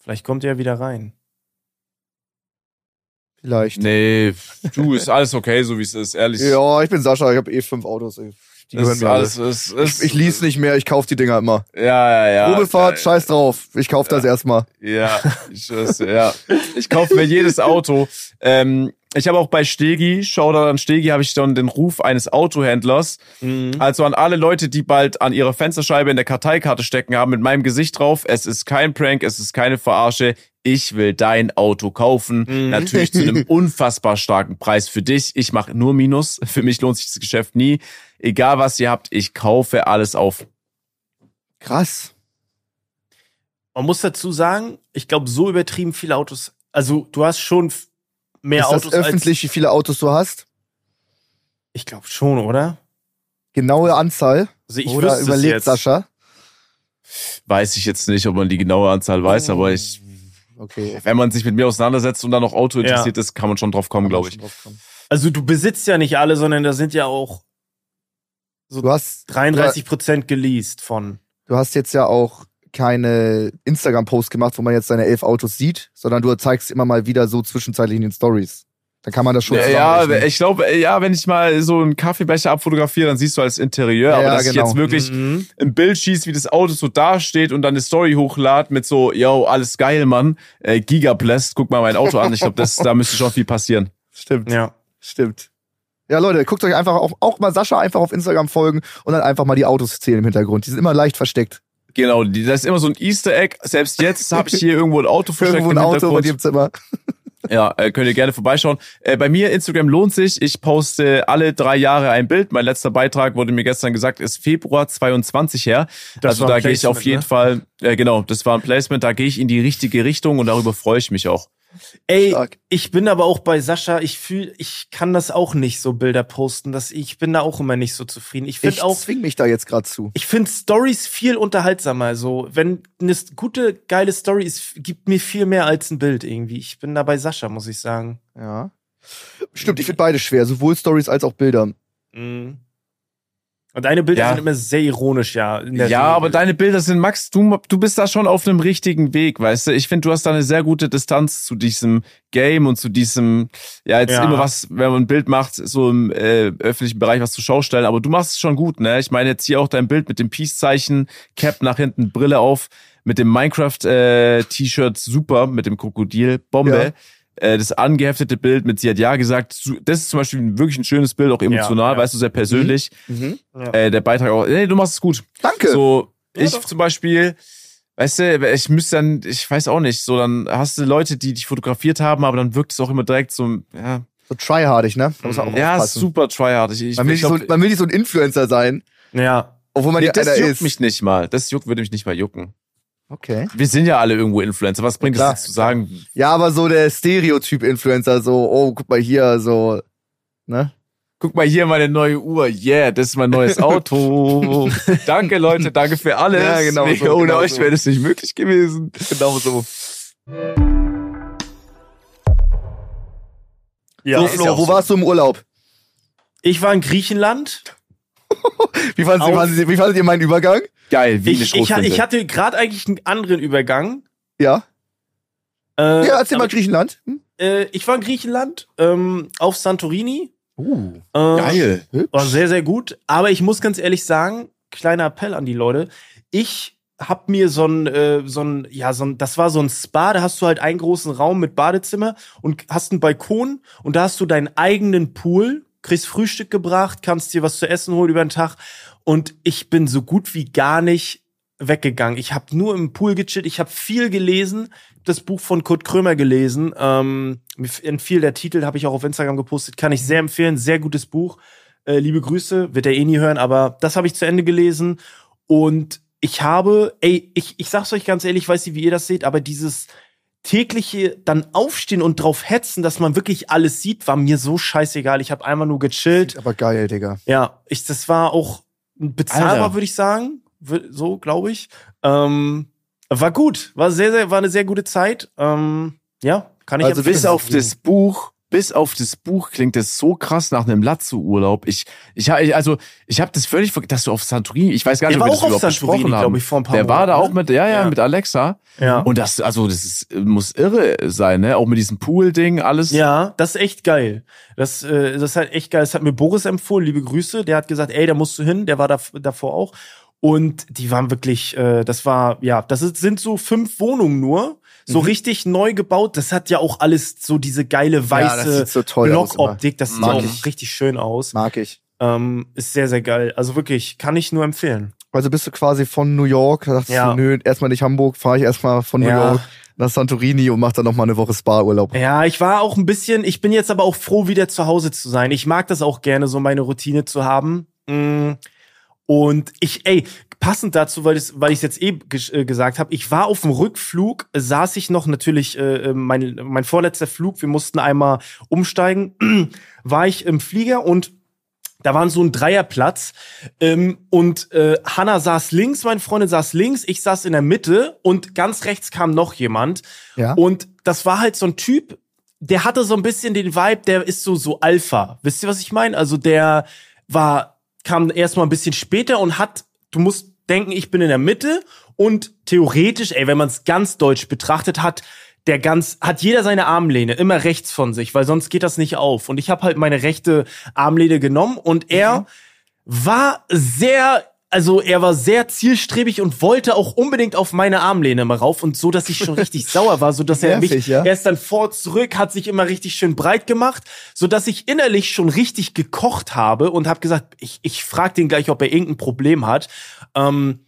B: Vielleicht kommt er ja wieder rein.
C: Vielleicht.
A: Nee, du, ist alles okay, so wie es ist, ehrlich.
C: Ja, ich bin Sascha, ich habe eh fünf Autos. ey. Die
A: das
C: gehören
A: ist alles, ist, ist,
C: Ich, ich lease nicht mehr, ich kauf die Dinger immer.
A: Ja, ja, ja.
C: Probefahrt,
A: ja,
C: scheiß drauf. Ich kauf das erstmal.
A: Ja, ich ja. Ich kaufe mir jedes Auto. Ähm, ich habe auch bei Stegi, Shoutout an Stegi, habe ich dann den Ruf eines Autohändlers.
B: Mhm.
A: Also an alle Leute, die bald an ihrer Fensterscheibe in der Karteikarte stecken haben mit meinem Gesicht drauf. Es ist kein Prank, es ist keine Verarsche. Ich will dein Auto kaufen.
B: Mhm.
A: Natürlich zu einem unfassbar starken Preis für dich. Ich mache nur Minus. Für mich lohnt sich das Geschäft nie. Egal was ihr habt, ich kaufe alles auf.
C: Krass.
B: Man muss dazu sagen, ich glaube, so übertrieben viele Autos, also du hast schon mehr
C: ist
B: Autos
C: das öffentlich, wie viele Autos du hast?
B: ich glaube schon, oder?
C: Genaue Anzahl?
B: Also ich
C: Oder
B: jetzt.
C: Sascha?
A: Weiß ich jetzt nicht, ob man die genaue Anzahl weiß, aber ich,
C: Okay.
A: wenn man sich mit mir auseinandersetzt und dann noch Auto interessiert ist, kann man schon drauf kommen, glaube ich.
B: Also du besitzt ja nicht alle, sondern da sind ja auch
C: Du hast,
B: 33 Prozent geleast von.
C: du hast jetzt ja auch keine Instagram-Post gemacht, wo man jetzt deine elf Autos sieht, sondern du zeigst immer mal wieder so zwischenzeitlich in den Stories. Dann kann man das schon
A: Ja, ja, ich glaube, ja, wenn ich mal so einen Kaffeebecher abfotografiere, dann siehst du als Interieur,
C: Ja,
A: aber
C: ja,
A: dass ich
C: genau.
A: jetzt wirklich
B: Mhm.
A: ein Bild schieß, wie das Auto so dasteht und dann eine Story hochlad mit so, yo, alles geil, Mann, äh, Gigablast, guck mal mein Auto an. Ich glaube, das, da müsste schon viel passieren.
C: Stimmt.
B: Ja.
C: Stimmt. Ja, Leute, guckt euch einfach auch, auch mal Sascha einfach auf Instagram folgen und dann einfach mal die Autos zählen im Hintergrund. Die sind immer leicht versteckt.
A: Genau, die- das ist immer so ein Easter Egg. Selbst jetzt habe ich hier irgendwo ein Auto versteckt
C: Irgendwo ein
A: im
C: Auto bei
A: Hintergrund.
C: dir im Zimmer.
A: Ja, äh, könnt ihr gerne vorbeischauen. Äh, bei mir, Instagram lohnt sich. Ich poste alle drei Jahre ein Bild. Mein letzter Beitrag wurde mir gestern gesagt, ist Februar 22 her.
B: Das
A: also da gehe ich auf jeden
B: ne?
A: Fall, äh, genau, das war ein Placement, da gehe ich in die richtige Richtung und darüber freue ich mich auch.
B: Ey,
C: Stark.
B: ich bin aber auch bei Sascha, ich fühl, ich kann das auch nicht so Bilder posten, dass ich bin da auch immer nicht so zufrieden. Ich
C: Ich
B: finde auch
C: zwing mich da jetzt gerade zu.
B: ich finde Stories viel unterhaltsamer. So, wenn eine gute, geile Story ist, gibt mir viel mehr als ein Bild irgendwie. Ich bin da bei Sascha, muss ich sagen.
C: Ja. Stimmt, ich finde beide schwer, sowohl Stories als auch Bilder.
B: Mhm. Und deine Bilder
A: Ja.
B: sind immer sehr ironisch, ja.
A: Ja,
B: Regel.
A: aber deine Bilder sind, Max, du, du bist da schon auf einem richtigen Weg, weißt du? Ich finde, du hast da eine sehr gute Distanz zu diesem Game und zu diesem, ja, jetzt
B: Ja.
A: immer was, wenn man ein Bild macht, so im äh, öffentlichen Bereich was zu Schaustellen, aber du machst es schon gut, ne? Ich meine jetzt hier auch dein Bild mit dem Peace-Zeichen, Cap nach hinten, Brille auf, mit dem Minecraft-T-Shirt, super, mit dem Krokodil, Bombe. Äh, das angeheftete Bild mit sie hat ja gesagt, das ist zum Beispiel ein- wirklich ein schönes Bild, auch emotional,
B: ja.
A: weißt du, sehr persönlich.
C: Mhm.
B: Ja.
A: Äh, der Beitrag auch, nee, du machst es gut.
C: Danke.
A: So,
B: Ja,
A: ich
B: doch.
A: zum Beispiel, weißt du, ich müsste dann, ich weiß auch nicht, so dann hast du Leute, die dich fotografiert haben, aber dann wirkt es auch immer direkt so, ja,
C: So tryhardig, ne? Da muss man auch
A: ja
C: aufpassen.
A: super tryhard. Ich,
C: Man will,
A: ich
C: nicht so,
A: glaub,
C: man will nicht so ein Influencer sein,
B: ja.
C: obwohl man
A: nee,
C: ja
A: das juckt
C: ist.
A: mich nicht mal. Das juckt würde mich nicht mal jucken.
C: Okay.
A: Wir sind ja alle irgendwo Influencer. Was bringt es zu sagen?
C: Ja, aber so der Stereotyp-Influencer, so, oh, guck mal hier, so, ne?
A: Guck mal hier meine neue Uhr. Yeah, das ist mein neues Auto. danke Leute, danke für alles.
C: Ja, genau
A: Mega,
C: so,
A: Ohne
C: genau
A: euch
C: so.
A: wäre das nicht möglich gewesen.
C: Genau so.
B: ja.
C: so, Flo, wo
A: so.
C: warst du im Urlaub?
B: Ich war in Griechenland.
C: Fandet, ihr, wie fandet ihr meinen Übergang?
A: Geil, wie eine
B: Ich, ich, ha-
A: Schrotflinte.
B: ich hatte gerade eigentlich einen anderen Übergang.
C: Ja?
B: Äh,
C: Ja, erzähl mal Griechenland. Hm?
B: äh, ich war in Griechenland, ähm, auf Santorini.
C: Uh.
B: Äh,
A: Geil.
B: War sehr, sehr gut. Aber ich muss ganz ehrlich sagen, kleiner Appell an die Leute. Ich hab mir so ein, äh, so ein, ja, so ein, das war so ein Spa, da hast du halt einen großen Raum mit Badezimmer und hast einen Balkon und da hast du deinen eigenen Pool, kriegst Frühstück gebracht, kannst dir was zu essen holen über den Tag und ich bin so gut wie gar nicht weggegangen. Ich habe nur im Pool gechillt, ich habe viel gelesen, das Buch von Kurt Krömer gelesen. Ähm, mir entfiel der Titel, habe ich auch auf Instagram gepostet, kann ich sehr empfehlen, sehr gutes Buch. Äh, liebe Grüße, wird er eh nie hören, aber das habe ich zu Ende gelesen und ich habe, ey, ich, ich sag's euch ganz ehrlich, ich weiß nicht, wie ihr das seht, aber dieses tägliche dann aufstehen und drauf hetzen, dass man wirklich alles sieht, war mir so scheißegal. Ich habe einmal nur gechillt.
C: Aber geil, Digga.
B: Ja, ich, das war auch bezahlbar, würde ich sagen. So, glaube ich. Ähm, war gut. War sehr, sehr, war eine sehr gute Zeit. Ähm, ja, kann ich
C: Also
A: bis auf das Buch, bis auf das Buch klingt das so krass nach einem Lazzo-Urlaub. Ich, ich, also, ich habe das völlig vergessen, dass du auf Santorini, ich weiß gar nicht, ob wir das überhaupt
B: Santorini,
A: besprochen haben.
B: ich, vor ein paar
A: Der war da
B: Monaten,
A: auch mit, ja, ja,
B: Ja.
A: mit Alexa.
B: Ja.
A: Und das, also, das ist, muss irre sein, ne? Auch mit diesem Pool-Ding, alles.
B: Ja, das ist echt geil. Das, äh, das ist halt echt geil. Das hat mir Boris empfohlen, liebe Grüße. Der hat gesagt, ey, da musst du hin. Der war da, davor auch. Und die waren wirklich, äh, das war, ja, das sind so fünf Wohnungen nur. So
C: Mhm.
B: richtig neu gebaut. Das hat ja auch alles so diese geile weiße
C: das sieht so
B: Blockoptik. Das sieht
C: Mag
B: auch
C: ich.
B: richtig schön aus.
C: Mag ich.
B: Ähm, ist sehr, sehr geil. Also wirklich, kann ich nur empfehlen.
C: Also bist du quasi von New York, da dachtest
B: Ja.
C: du, nö, erstmal nicht Hamburg, fahre ich erstmal von New
B: Ja.
C: York nach Santorini und mach dann noch mal eine Woche Spa-Urlaub.
B: Ja, ich war auch ein bisschen, ich bin jetzt aber auch froh, wieder zu Hause zu sein. Ich mag das auch gerne, so meine Routine zu haben. Mm. Und ich, ey, passend dazu, weil ich weil ich jetzt eh äh, gesagt habe, ich war auf dem Rückflug, saß ich noch natürlich äh, äh, mein mein vorletzter Flug, wir mussten einmal umsteigen, war ich im Flieger und da waren so ein Dreierplatz ähm, und äh, Hanna saß links, meine Freundin saß links, ich saß in der Mitte und ganz rechts kam noch jemand
C: Ja.
B: und das war halt so ein Typ, der hatte so ein bisschen den Vibe, der ist so so Alpha. Wisst ihr, was ich meine? Also der war kam erstmal ein bisschen später und hat du musst denken, ich bin in der Mitte und theoretisch, ey, wenn man es ganz deutsch betrachtet hat, der ganz, hat jeder seine Armlehne immer rechts von sich, weil sonst geht das nicht auf. Und ich habe halt meine rechte Armlehne genommen und er
C: Mhm.
B: war sehr, also er war sehr zielstrebig und wollte auch unbedingt auf meine Armlehne mal rauf und so, dass ich schon richtig sauer war, so dass er
C: Nervig,
B: mich,
C: ja.
B: er ist dann vor zurück, hat sich immer richtig schön breit gemacht, so dass ich innerlich schon richtig gekocht habe und habe gesagt, ich, ich frag den gleich, ob er irgendein Problem hat. Ähm,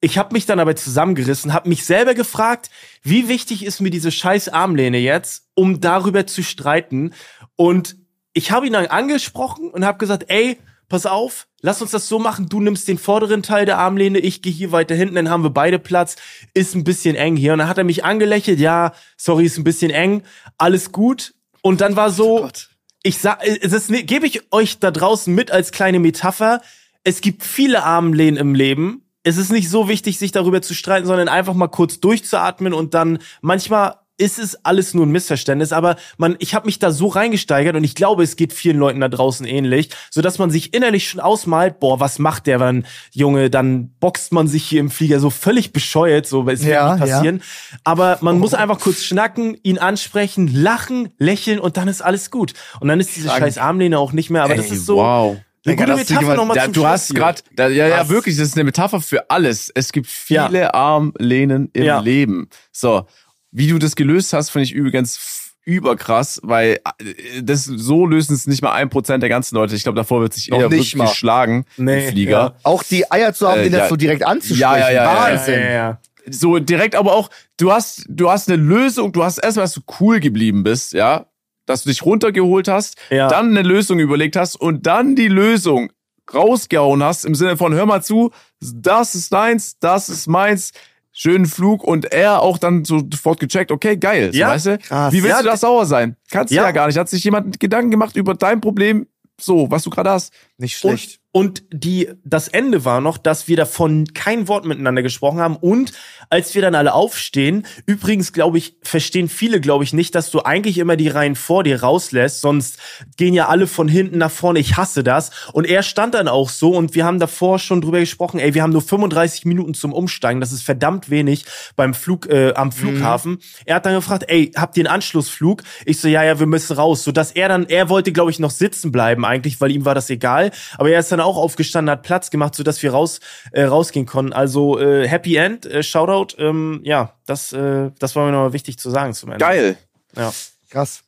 B: ich habe mich dann aber zusammengerissen, habe mich selber gefragt, wie wichtig ist mir diese scheiß Armlehne jetzt, um darüber zu streiten. Und ich habe ihn dann angesprochen und habe gesagt, ey, pass auf, lass uns das so machen, du nimmst den vorderen Teil der Armlehne, ich gehe hier weiter hinten, dann haben wir beide Platz, ist ein bisschen eng hier. Und dann hat er mich angelächelt, ja, sorry, ist ein bisschen eng, alles gut. Und dann war so,
C: Gott.
B: ich sag, ne- gebe ich euch da draußen mit als kleine Metapher. Es gibt viele Armlehnen im Leben. Es ist nicht so wichtig, sich darüber zu streiten, sondern einfach mal kurz durchzuatmen und dann manchmal ist es alles nur ein Missverständnis, aber man, ich habe mich da so reingesteigert und ich glaube, es geht vielen Leuten da draußen ähnlich, so dass man sich innerlich schon ausmalt, boah, was macht der, wenn Junge, dann boxt man sich hier im Flieger so völlig bescheuert, so es wird
C: Ja,
B: nie passieren. Aber man muss einfach kurz schnacken, ihn ansprechen, lachen, lächeln und dann ist alles gut. Und dann ist diese
C: Krank.
B: scheiß Armlehne auch nicht mehr, aber das
A: Ey,
B: ist so
A: Wow.
B: eine gute Metapher nochmal
A: Ja,
B: zum
A: du
B: Schluss
A: hast gerade, ja, ja, wirklich, das ist eine Metapher für alles. Es gibt
B: Ja.
A: viele Armlehnen im
B: Ja.
A: Leben. So, wie du das gelöst hast, finde ich übrigens überkrass, weil äh, das so lösen es nicht mal ein Prozent der ganzen Leute. Ich glaube, davor wird sich
C: Noch
A: eher
C: nicht
A: wirklich
C: mal.
A: geschlagen
B: Nee,
A: Flieger.
B: ja.
C: Auch die Eier zu haben,
A: Äh,
C: den das
A: ja.
C: so direkt anzusprechen.
A: Ja, ja, ja, ja, ja.
C: Wahnsinn.
B: Ja, ja, ja.
A: So direkt, aber auch, du hast, du hast eine Lösung, du hast erstmal, dass du cool geblieben bist, ja, dass du dich runtergeholt hast,
B: Ja.
A: dann eine Lösung überlegt hast und dann die Lösung rausgehauen hast im Sinne von, hör mal zu, das ist deins, das ist meins, schönen Flug und er auch dann so sofort gecheckt, okay, geil,
B: Ja,
A: weißt du?
C: krass.
A: Wie willst
B: Ja,
A: du das sauer sein? Kannst du
B: Ja.
A: ja gar nicht. Hat sich jemand Gedanken gemacht über dein Problem, so, was du gerade hast?
C: Nicht schlecht.
B: Und die, das Ende war noch, dass wir davon kein Wort miteinander gesprochen haben. Und als wir dann alle aufstehen, übrigens glaube ich, verstehen viele, glaube ich, nicht, dass du eigentlich immer die Reihen vor dir rauslässt, sonst gehen ja alle von hinten nach vorne. Ich hasse das. Und er stand dann auch so und wir haben davor schon drüber gesprochen, ey, wir haben nur 35 Minuten zum Umsteigen. Das ist verdammt wenig beim Flug, äh, am Flughafen. Er hat dann gefragt, ey, habt ihr einen Anschlussflug? Ich so, ja, ja, wir müssen raus. So dass er dann, er wollte, glaube ich, noch sitzen bleiben eigentlich, weil ihm war das egal. Aber er ist dann auch aufgestanden, hat Platz gemacht, sodass wir raus, äh, rausgehen konnten. Also äh, Happy End, äh, Shoutout. Ähm, ja, das, äh, das war mir nochmal wichtig zu sagen zum Ende.
A: Geil.
B: Ja.
C: Krass.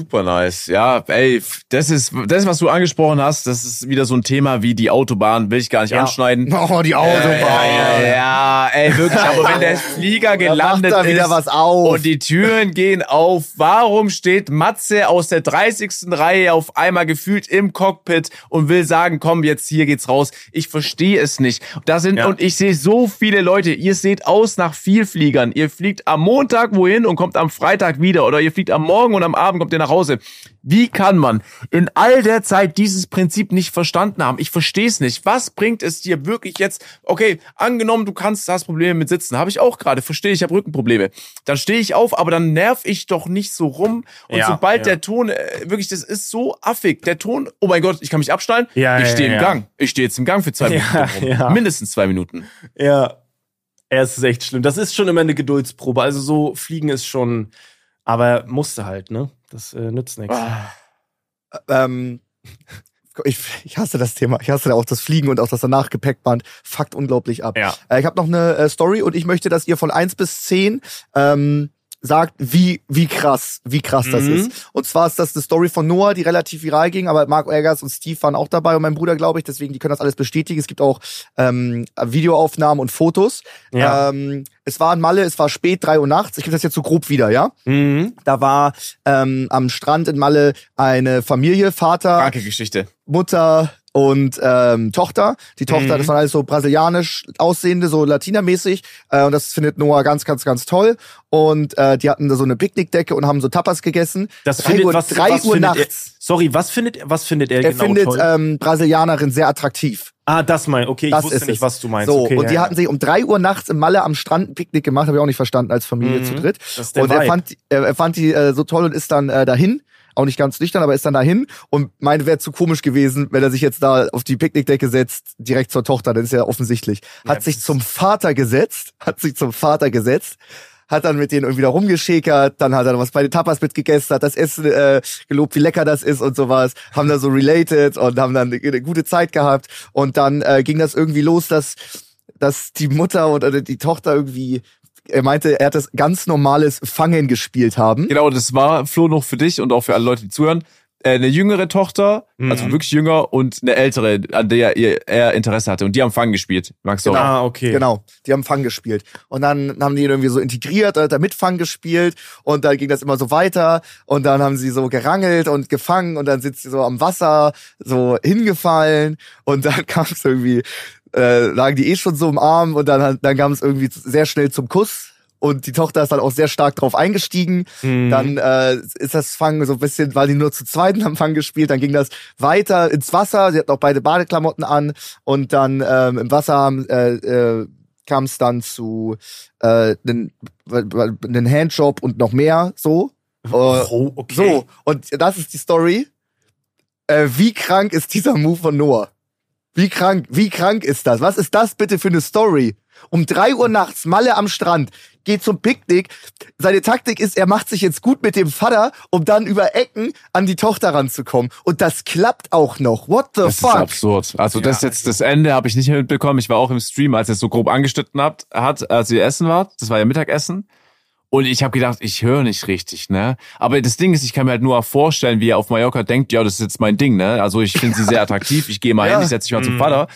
A: Super nice. Ja, ey, das ist, das, was du angesprochen hast, das ist wieder so ein Thema wie die Autobahn, will ich gar nicht
B: Ja.
A: anschneiden.
C: Oh, die Autobahn.
A: Ja, ja, ey, wirklich. Aber wenn der Flieger gelandet
C: da wieder
A: ist
C: was auf.
A: und die Türen gehen auf, warum steht Matze aus der 30. Reihe auf einmal gefühlt im Cockpit und will sagen, komm, jetzt hier geht's raus? Ich verstehe es nicht. Da sind,
B: Ja.
A: und ich sehe so viele Leute, ihr seht aus nach Vielfliegern. Ihr fliegt am Montag wohin und kommt am Freitag wieder. Oder ihr fliegt am Morgen und am Abend kommt ihr nach Hause. Wie kann man in all der Zeit dieses Prinzip nicht verstanden haben? Ich verstehe es nicht. Was bringt es dir wirklich jetzt? Okay, angenommen, du kannst, hast Probleme mit Sitzen. Habe ich auch gerade. Verstehe, ich habe Rückenprobleme. Dann stehe ich auf, aber dann nerv ich doch nicht so rum. Und
B: Ja,
A: sobald
B: ja.
A: der Ton, äh, wirklich, das ist so affig. Der Ton, oh mein Gott, ich kann mich abschnallen.
B: Ja,
A: ich stehe im. Gang. Ich stehe jetzt im Gang für zwei Minuten. Mindestens zwei Minuten.
B: Ja. Ja, es ist echt schlimm. Das ist schon immer eine Geduldsprobe. Also so fliegen ist schon, aber musste halt, ne? Das äh, nützt nichts.
A: Ah.
C: ähm, ich, ich hasse das Thema. Ich hasse auch das Fliegen und auch das danach Gepäckband. Fuckt unglaublich ab.
B: Ja.
C: Äh, ich habe noch eine äh, Story und ich möchte, dass ihr von eins bis zehn ähm, sagt, wie, wie krass, wie krass das
B: Mhm.
C: ist. Und zwar ist das eine Story von Noah, die relativ viral ging, aber Mark Eggers und Steve waren auch dabei und mein Bruder, glaube ich, deswegen, die können das alles bestätigen. Es gibt auch ähm, Videoaufnahmen und Fotos.
B: Ja.
C: Ähm, es war in Malle, es war spät, drei Uhr nachts. Ich gebe das jetzt so grob wieder, ja?
B: Mhm.
C: Da war ähm, am Strand in Malle eine Familie, Vater,
A: Kranke Geschichte.
C: Mutter und ähm, Tochter. Die Tochter,
B: Mhm.
C: das waren alles so brasilianisch aussehende, so latinamäßig. Äh, und das findet Noah ganz, ganz, ganz toll. Und äh, die hatten da so eine Picknickdecke und haben so Tapas gegessen.
B: Das
C: drei
B: findet
C: Uhr,
B: was,
C: drei
B: was
C: Uhr
B: findet er,
C: nachts.
B: Sorry, was findet was findet er,
C: Er
B: genau
C: findet
B: toll?
C: ähm, Brasilianerin sehr attraktiv.
B: ah, das mein. Okay, ich
C: Das
B: wusste
C: ist
B: nicht,
C: es.
B: was du meinst.
C: So,
B: okay,
C: und
B: ja,
C: die
B: ja.
C: hatten sich um drei Uhr nachts im Malle am Strand ein Picknick gemacht, habe ich auch nicht verstanden als Familie
B: Mhm.
C: zu dritt.
B: Das ist der
C: Und er
B: Vibe.
C: fand, er, er fand die äh, so toll und ist dann äh, dahin. Auch nicht ganz nüchtern, aber ist dann dahin und meinte, wäre zu komisch gewesen, wenn er sich jetzt da auf die Picknickdecke setzt, direkt zur Tochter, das ist ja offensichtlich. Hat
B: Ja,
C: sich zum Vater gesetzt, hat sich zum Vater gesetzt, hat dann mit denen irgendwie da rumgeschäkert, dann hat er was bei den Tapas mitgegessen, hat das Essen äh, gelobt, wie lecker das ist und sowas, haben da so related und haben dann eine, eine gute Zeit gehabt und dann äh, ging das irgendwie los, dass dass die Mutter oder die Tochter irgendwie er meinte, er hat das ganz normales Fangen gespielt haben.
A: Genau, das war Flo noch für dich und auch für alle Leute, die zuhören. Äh, eine jüngere Tochter, also wirklich jünger und eine ältere, an der er, er Interesse hatte. Und die haben Fangen gespielt. Magst du auch?
B: Ah, okay.
C: Genau, die haben Fang gespielt. Und dann haben die ihn irgendwie so integriert, hat er mit Fang gespielt und dann ging das immer so weiter und dann haben sie so gerangelt und gefangen und dann sind sie so am Wasser so hingefallen und dann kam es irgendwie, äh, lagen die eh schon so im Arm und dann, dann kam es irgendwie sehr schnell zum Kuss. Und die Tochter ist dann auch sehr stark drauf eingestiegen. Dann äh, ist das Fang so ein bisschen, weil die nur zu zweit haben Fang gespielt. Dann ging das weiter ins Wasser. Sie hatten auch beide Badeklamotten an. Und dann ähm, im Wasser äh, äh, kam es dann zu äh, einen Handjob und noch mehr so. Äh,
B: Oh, okay.
C: So, und das ist die Story. Äh, wie krank ist dieser Move von Noah? Wie krank, wie krank ist das? Was ist das bitte für eine Story? Um drei Uhr nachts, Malle am Strand, geht zum Picknick. Seine Taktik ist, er macht sich jetzt gut mit dem Vater, um dann über Ecken an die Tochter ranzukommen. Und das klappt auch noch. What the
A: Das ist
C: fuck?
A: absurd. Also das jetzt das Ende habe ich nicht mehr mitbekommen. Ich war auch im Stream, als er es so grob angeschnitten hat, hat, als ihr essen wart. Das war ja Mittagessen. Und ich habe gedacht, ich höre nicht richtig, ne? Aber das Ding ist, ich kann mir halt nur vorstellen, wie er auf Mallorca denkt, ja, das ist jetzt mein Ding, ne? Also ich finde sie sehr attraktiv. Ich gehe mal
C: Ja.
A: hin, ich setze mich mal zum Vater,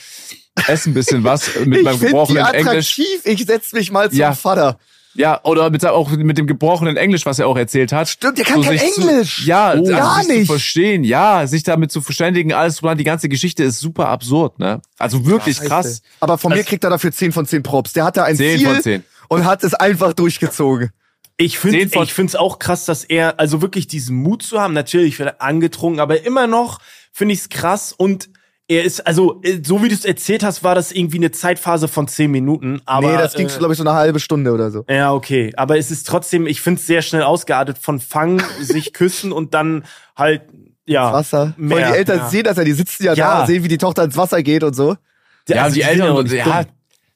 A: esse ein bisschen was mit
C: ich
A: meinem
C: finde die
A: gebrochenen Englisch.
C: attraktiv. Ich setz mich mal zum
A: Ja.
C: Vater.
A: Ja, oder mit, auch mit dem gebrochenen Englisch, was er auch erzählt hat.
C: Stimmt, der kann kein
A: sich
C: Englisch.
A: Zu, ja, also
C: gar
A: sich zu
C: nicht.
A: verstehen, ja, sich damit zu verständigen, alles dran, die ganze Geschichte ist super absurd, ne? Also wirklich krass.
C: Aber von mir kriegt er dafür 10 von 10 Props. Der hatte ein
A: 10
C: Ziel
A: von 10.
C: und hat es einfach durchgezogen.
B: Ich finde ich find's auch krass, dass er, also wirklich diesen Mut zu haben, natürlich wird er angetrunken, aber immer noch finde ich's krass und er ist, also, äh, so wie du es erzählt hast, war das irgendwie eine Zeitphase von zehn Minuten, aber.
C: nee, das ging,
B: äh,
C: glaube ich, so eine halbe Stunde oder so.
B: Ja, okay. Aber es ist trotzdem, ich find's sehr schnell ausgeartet von Fang, sich küssen und dann halt, ja.
C: Wasser.
B: Mehr,
C: Weil die Eltern
B: ja.
C: sehen das ja, die sitzen ja,
B: Ja.
C: da, sehen, wie die Tochter ins Wasser geht und so.
A: Ja,
B: also
A: die
B: sind
A: Eltern, und, ja,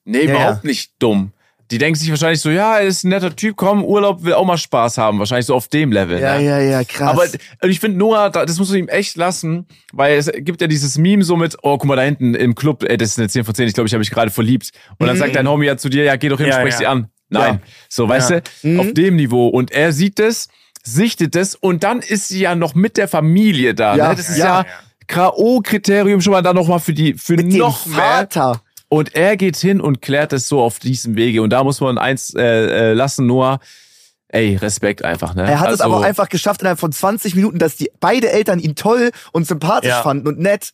A: nee,
C: Ja,
A: überhaupt nicht dumm. Die denken sich wahrscheinlich so, ja, er ist ein netter Typ, komm, Urlaub, will auch mal Spaß haben. Wahrscheinlich so auf dem Level.
C: Ja,
A: ne?
C: ja, ja, krass.
A: Aber und ich finde Noah, da- das musst du ihm echt lassen, weil es gibt ja dieses Meme so mit, oh, guck mal da hinten im Club, ey, das ist eine 10 von 10, ich glaube, ich habe mich gerade verliebt. Und dann sagt dein Homie ja zu dir, ja, geh doch hin,
B: Ja,
A: sprich
B: ja.
A: sie an. Nein. So, weißt
B: Ja.
A: du, auf dem Niveau. Und er sieht das, sichtet das und dann ist sie ja noch mit der Familie da.
C: Ja,
A: ne? Das ist
C: ja.
A: ja, K.O.-Kriterium schon mal dann noch mal für die, für
C: mit dem
A: noch mehr. Und er geht hin und klärt es so auf diesem Wege. Und da muss man eins äh, äh, lassen, Noah. Ey, Respekt einfach, ne?
C: Er hat es
A: Also-
C: aber auch einfach geschafft innerhalb von 20 Minuten, dass die beide Eltern ihn toll und sympathisch
B: Ja.
C: fanden und nett.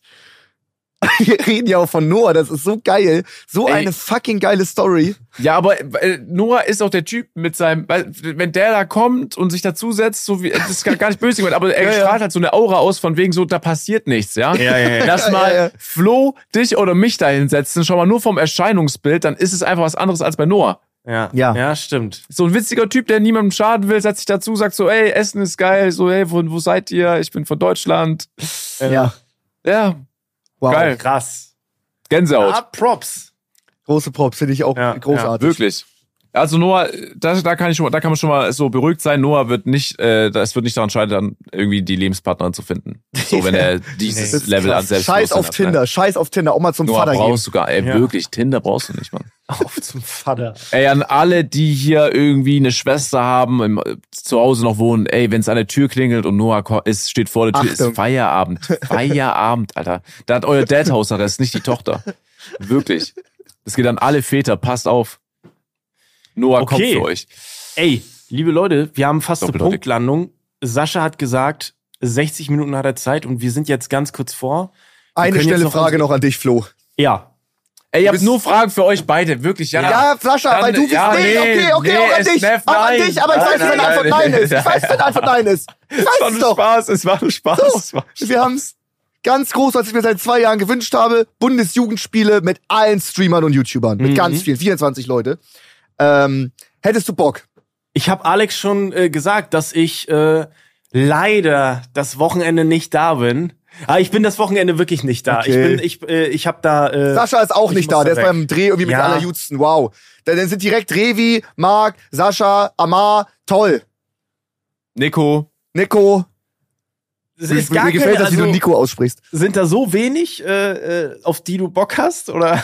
C: Wir reden ja auch von Noah, das ist so geil. So
A: Ey.
C: eine fucking geile Story.
A: Ja, aber äh, Noah ist auch der Typ mit seinem, weil, wenn der da kommt und sich dazusetzt, so wie, das ist gar nicht böse gemeint, aber er
C: Ja, ja.
A: strahlt halt so eine Aura aus von wegen so, da passiert nichts, ja?
B: Ja, ja, ja.
A: Lass
C: Ja,
A: mal
C: ja, ja.
A: Flo, dich oder mich da hinsetzen, schau mal nur vom Erscheinungsbild, dann ist es einfach was anderes als bei Noah.
B: Ja,
C: Ja.
B: ja, stimmt.
A: So ein witziger Typ, der niemandem schaden will, setzt sich dazu, sagt so, ey, Essen ist geil, so, hey, wo, wo seid ihr? Ich bin von Deutschland.
C: Ja.
A: Ja,
C: Wow.
A: Geil.
B: Krass.
A: Gänsehaut.
B: Ah, Props.
C: Große Props, finde ich auch
B: Ja,
C: großartig.
A: Wirklich. Also Noah, da, da kann ich schon mal, da kann man schon mal so beruhigt sein. Noah wird nicht, äh, das wird nicht daran scheitern, irgendwie die Lebenspartnerin zu finden. So, wenn er dieses
C: ist
A: Level
C: krass.
A: an Selbstbewusstsein
C: Scheiß auf
A: hat,
C: Tinder,
A: Ne?
C: scheiß auf Tinder, auch mal zum
A: Noah
C: Vater gehen.
A: brauchst du gar, ey,
B: Ja.
A: wirklich, Tinder brauchst du nicht, Mann.
B: Auf zum Vater.
A: Ey, an alle, die hier irgendwie eine Schwester haben, im, zu Hause noch wohnen, ey, wenn es an der Tür klingelt und Noah ist, steht vor der Tür,
C: Achtung.
A: ist Feierabend. Feierabend, Alter. Da hat euer Dad Hausarrest, nicht die Tochter. Wirklich. Das geht an alle Väter, passt auf. Noah kommt
B: Okay.
A: für euch.
B: Ey, liebe Leute, wir haben fast eine. Punktlandung. Sascha hat gesagt, 60 Minuten hat er Zeit und wir sind jetzt ganz kurz vor. Wir
C: Eine schnelle
B: noch
C: Frage noch an dich, Flo.
B: Ja.
A: Ey, ich hab
C: bist-
A: nur Fragen für euch beide, wirklich, ja.
C: Ja, Sascha,
A: Dann-
C: weil du bist
A: ja,
C: nee,
A: nee,
C: okay, okay,
A: nee,
C: auch an
A: es
C: dich,
A: nervt,
C: auch an
A: nein.
C: dich, aber ich
A: Nein,
C: weiß, wenn
A: nein,
C: die Antwort
A: nein.
C: nein ist. Ich weiß, wenn die Antwort nein ist. Ich
A: Es war
C: weiß es
A: nur
C: doch.
A: Spaß, es war nur Spaß. Es war
C: Wir haben's ganz groß, was ich mir seit zwei Jahren gewünscht habe. Bundesjugendspiele mit allen Streamern und YouTubern. Mit
B: Mhm.
C: ganz vielen, 24 Leute. Ähm, hättest du Bock?
B: Ich habe Alex schon äh, gesagt, dass ich äh, leider das Wochenende nicht da bin. Ah, ich bin das Wochenende wirklich nicht da.
C: Okay.
B: Ich bin, ich, äh, ich habe da. Äh,
C: Sascha ist auch
B: ich
C: nicht da, der ist
B: weg.
C: beim Dreh irgendwie mit
B: Ja.
C: aller Jutsten. Wow. Dann dann sind direkt Revi, Marc, Sascha, Amar, toll.
A: Nico.
C: Nico.
B: es
C: Mir,
B: ist gar
C: mir gefällt
B: keine,
C: das, wie du
B: also,
C: Nico aussprichst.
B: Sind da so wenig, äh, äh, auf die du Bock hast? Oder?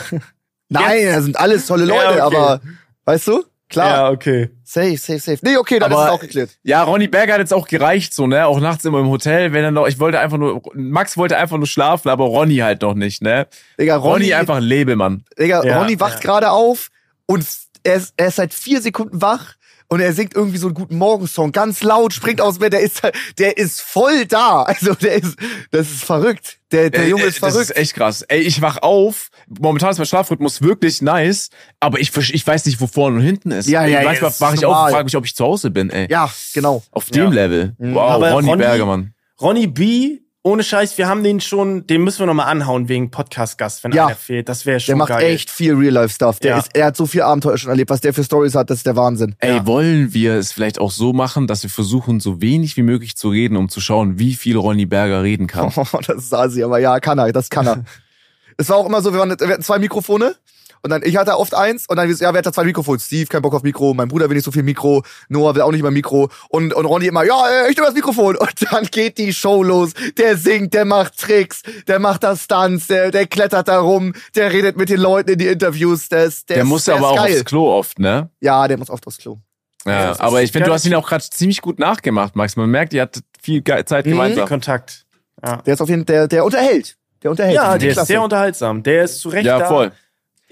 C: Nein, das sind alles tolle
B: Ja,
C: Leute,
B: okay.
C: aber weißt du? Klar.
B: Ja, okay.
C: Safe, safe, safe. Nee, okay, dann
A: Aber-
C: ist es auch geklärt.
A: Ja, Ronny Berger hat jetzt auch gereicht, so, ne? Auch nachts immer im Hotel, wenn er noch, ich wollte einfach nur, Max wollte einfach nur schlafen, aber Ronny halt noch nicht, ne?
C: Digga,
A: Ronny,
C: Ronny,
A: einfach ein Labelmann.
C: Digga,
B: Ja,
C: Ronny wacht
B: ja.
C: gerade auf und er ist, er ist seit vier Sekunden wach und er singt irgendwie so einen guten Morgensong, ganz laut, springt aus dem Bett, der ist, der ist voll da. Also der ist, das ist verrückt. Der, der Junge ist
A: Das
C: verrückt.
A: ist echt krass. Ey, ich wach auf. Momentan ist mein Schlafrhythmus wirklich nice, aber ich, ich weiß nicht, wo vorne und hinten ist.
C: Ja, ja, ja,
A: Manchmal
C: das
A: wach
C: ist
A: ich auf
C: normal.
A: und frage mich, ob ich zu Hause bin, ey.
C: ja, genau.
A: Auf dem
B: Ja.
A: Level.
C: Mhm.
A: Wow,
B: Aber
A: Ronny,
B: Ronny-
A: Berger, Mann.
B: Ronny B, ohne Scheiß, wir haben den schon, den müssen wir nochmal anhauen wegen Podcast-Gast, wenn
C: Ja.
B: einer fehlt. Das wäre
C: Der
B: schon
C: macht
B: geil.
C: echt viel Real-Life-Stuff. Der
B: Ja.
C: ist, er hat so viel Abenteuer schon erlebt. Was der für Stories hat, das ist der Wahnsinn.
A: Ey,
B: Ja.
A: wollen wir es vielleicht auch so machen, dass wir versuchen, so wenig wie möglich zu reden, um zu schauen, wie viel Ronny Berger reden kann?
C: Oh, das ist Asi, aber ja, kann er, das kann er. es war auch immer so, wir, waren, wir hatten zwei Mikrofone und dann, ich hatte oft eins und dann, ja, wer hat da zwei Mikrofone? Steve, kein Bock auf Mikro, mein Bruder will nicht so viel Mikro, Noah will auch nicht mehr Mikro und, und Ronny immer, ja, äh, ich nehme das Mikrofon und dann geht die Show los. Der singt, der macht Tricks, der macht da Stunts, der, der klettert da rum, der redet mit den Leuten in die Interviews, der ist, der,
A: Der muss
C: der
A: aber
C: ist
A: auch
C: geil.
A: aufs Klo oft, ne?
C: Ja, der muss oft aufs Klo.
A: Ja,
B: Ja, das
A: aber ich finde, du hast ihn auch gerade ziemlich gut nachgemacht, Max. Man merkt, ihr hattet viel Zeit
C: Mhm.
A: gemeinsam.
B: Kontakt. Ja,
C: Der ist auf jeden Fall, der, der unterhält. Der unterhält.
B: ja
C: Das
B: der ist sehr unterhaltsam. Der ist zu Recht
A: Ja,
B: da.
A: voll.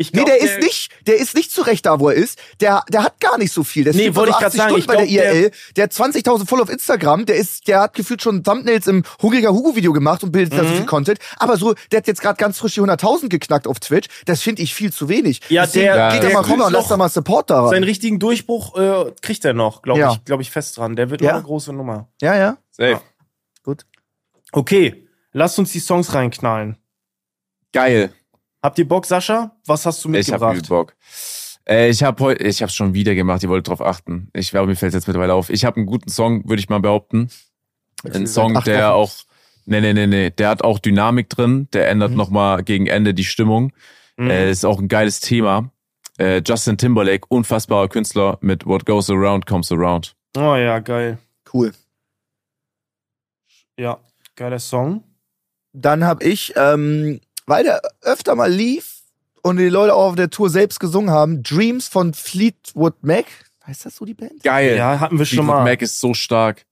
B: Ich
C: Nee,
B: glaub,
C: der ist nicht, der ist nicht zurecht da, wo er ist. Der, der hat gar nicht so viel. Der
B: Nee, wollte
C: so
B: ich grad
C: 80
B: sagen,
C: Stunden
B: ich
C: bei der
B: glaub, der-
C: IRL. Der hat 20.000 Follower auf Instagram. Der ist, der hat gefühlt schon Thumbnails im Hungriger Hugo Video gemacht und bildet da
B: Mhm.
C: so viel Content. Aber so, der hat jetzt gerade ganz frisch die 100.000 geknackt auf Twitch. Das finde ich viel zu wenig.
B: Ja,
C: Deswegen
B: der-
C: geht
A: der
C: da mal rüber und
B: noch
C: lass da mal Support da
B: Seinen
C: rein.
B: richtigen Durchbruch äh, kriegt er noch, glaube
C: Ja.
B: ich, glaube ich fest dran. Der wird
C: Ja.
B: noch eine große Nummer.
C: Ja, ja.
A: Safe.
C: Gut.
B: Okay, lasst uns die Songs reinknallen.
A: Geil.
B: Habt ihr Bock, Sascha? Was hast du
A: Ich hab
B: mitgebracht?
A: Bock. Äh, ich habe heute, ich habe schon wieder gemacht. Ihr wollt drauf achten. Ich glaube, mir fällt jetzt mittlerweile auf. Ich habe einen guten Song, würde ich mal behaupten. Ein Song, der
C: Wochen.
A: auch, nee, nee, nee, nee, der hat auch Dynamik drin. Der ändert
C: Mhm.
A: noch mal gegen Ende die Stimmung.
B: Mhm.
A: Äh, ist auch ein geiles Thema. Äh, Justin Timberlake, unfassbarer Künstler mit What Goes Around Comes Around.
B: oh ja, geil.
C: Cool.
B: Ja, geiler Song.
C: Dann hab ich, ähm, weil der öfter mal lief und die Leute auch auf der Tour selbst gesungen haben, Dreams von Fleetwood Mac. Heißt das so die Band?
A: Geil.
B: Ja, hatten wir schon
A: Fleetwood
B: mal.
A: Mac ist so stark.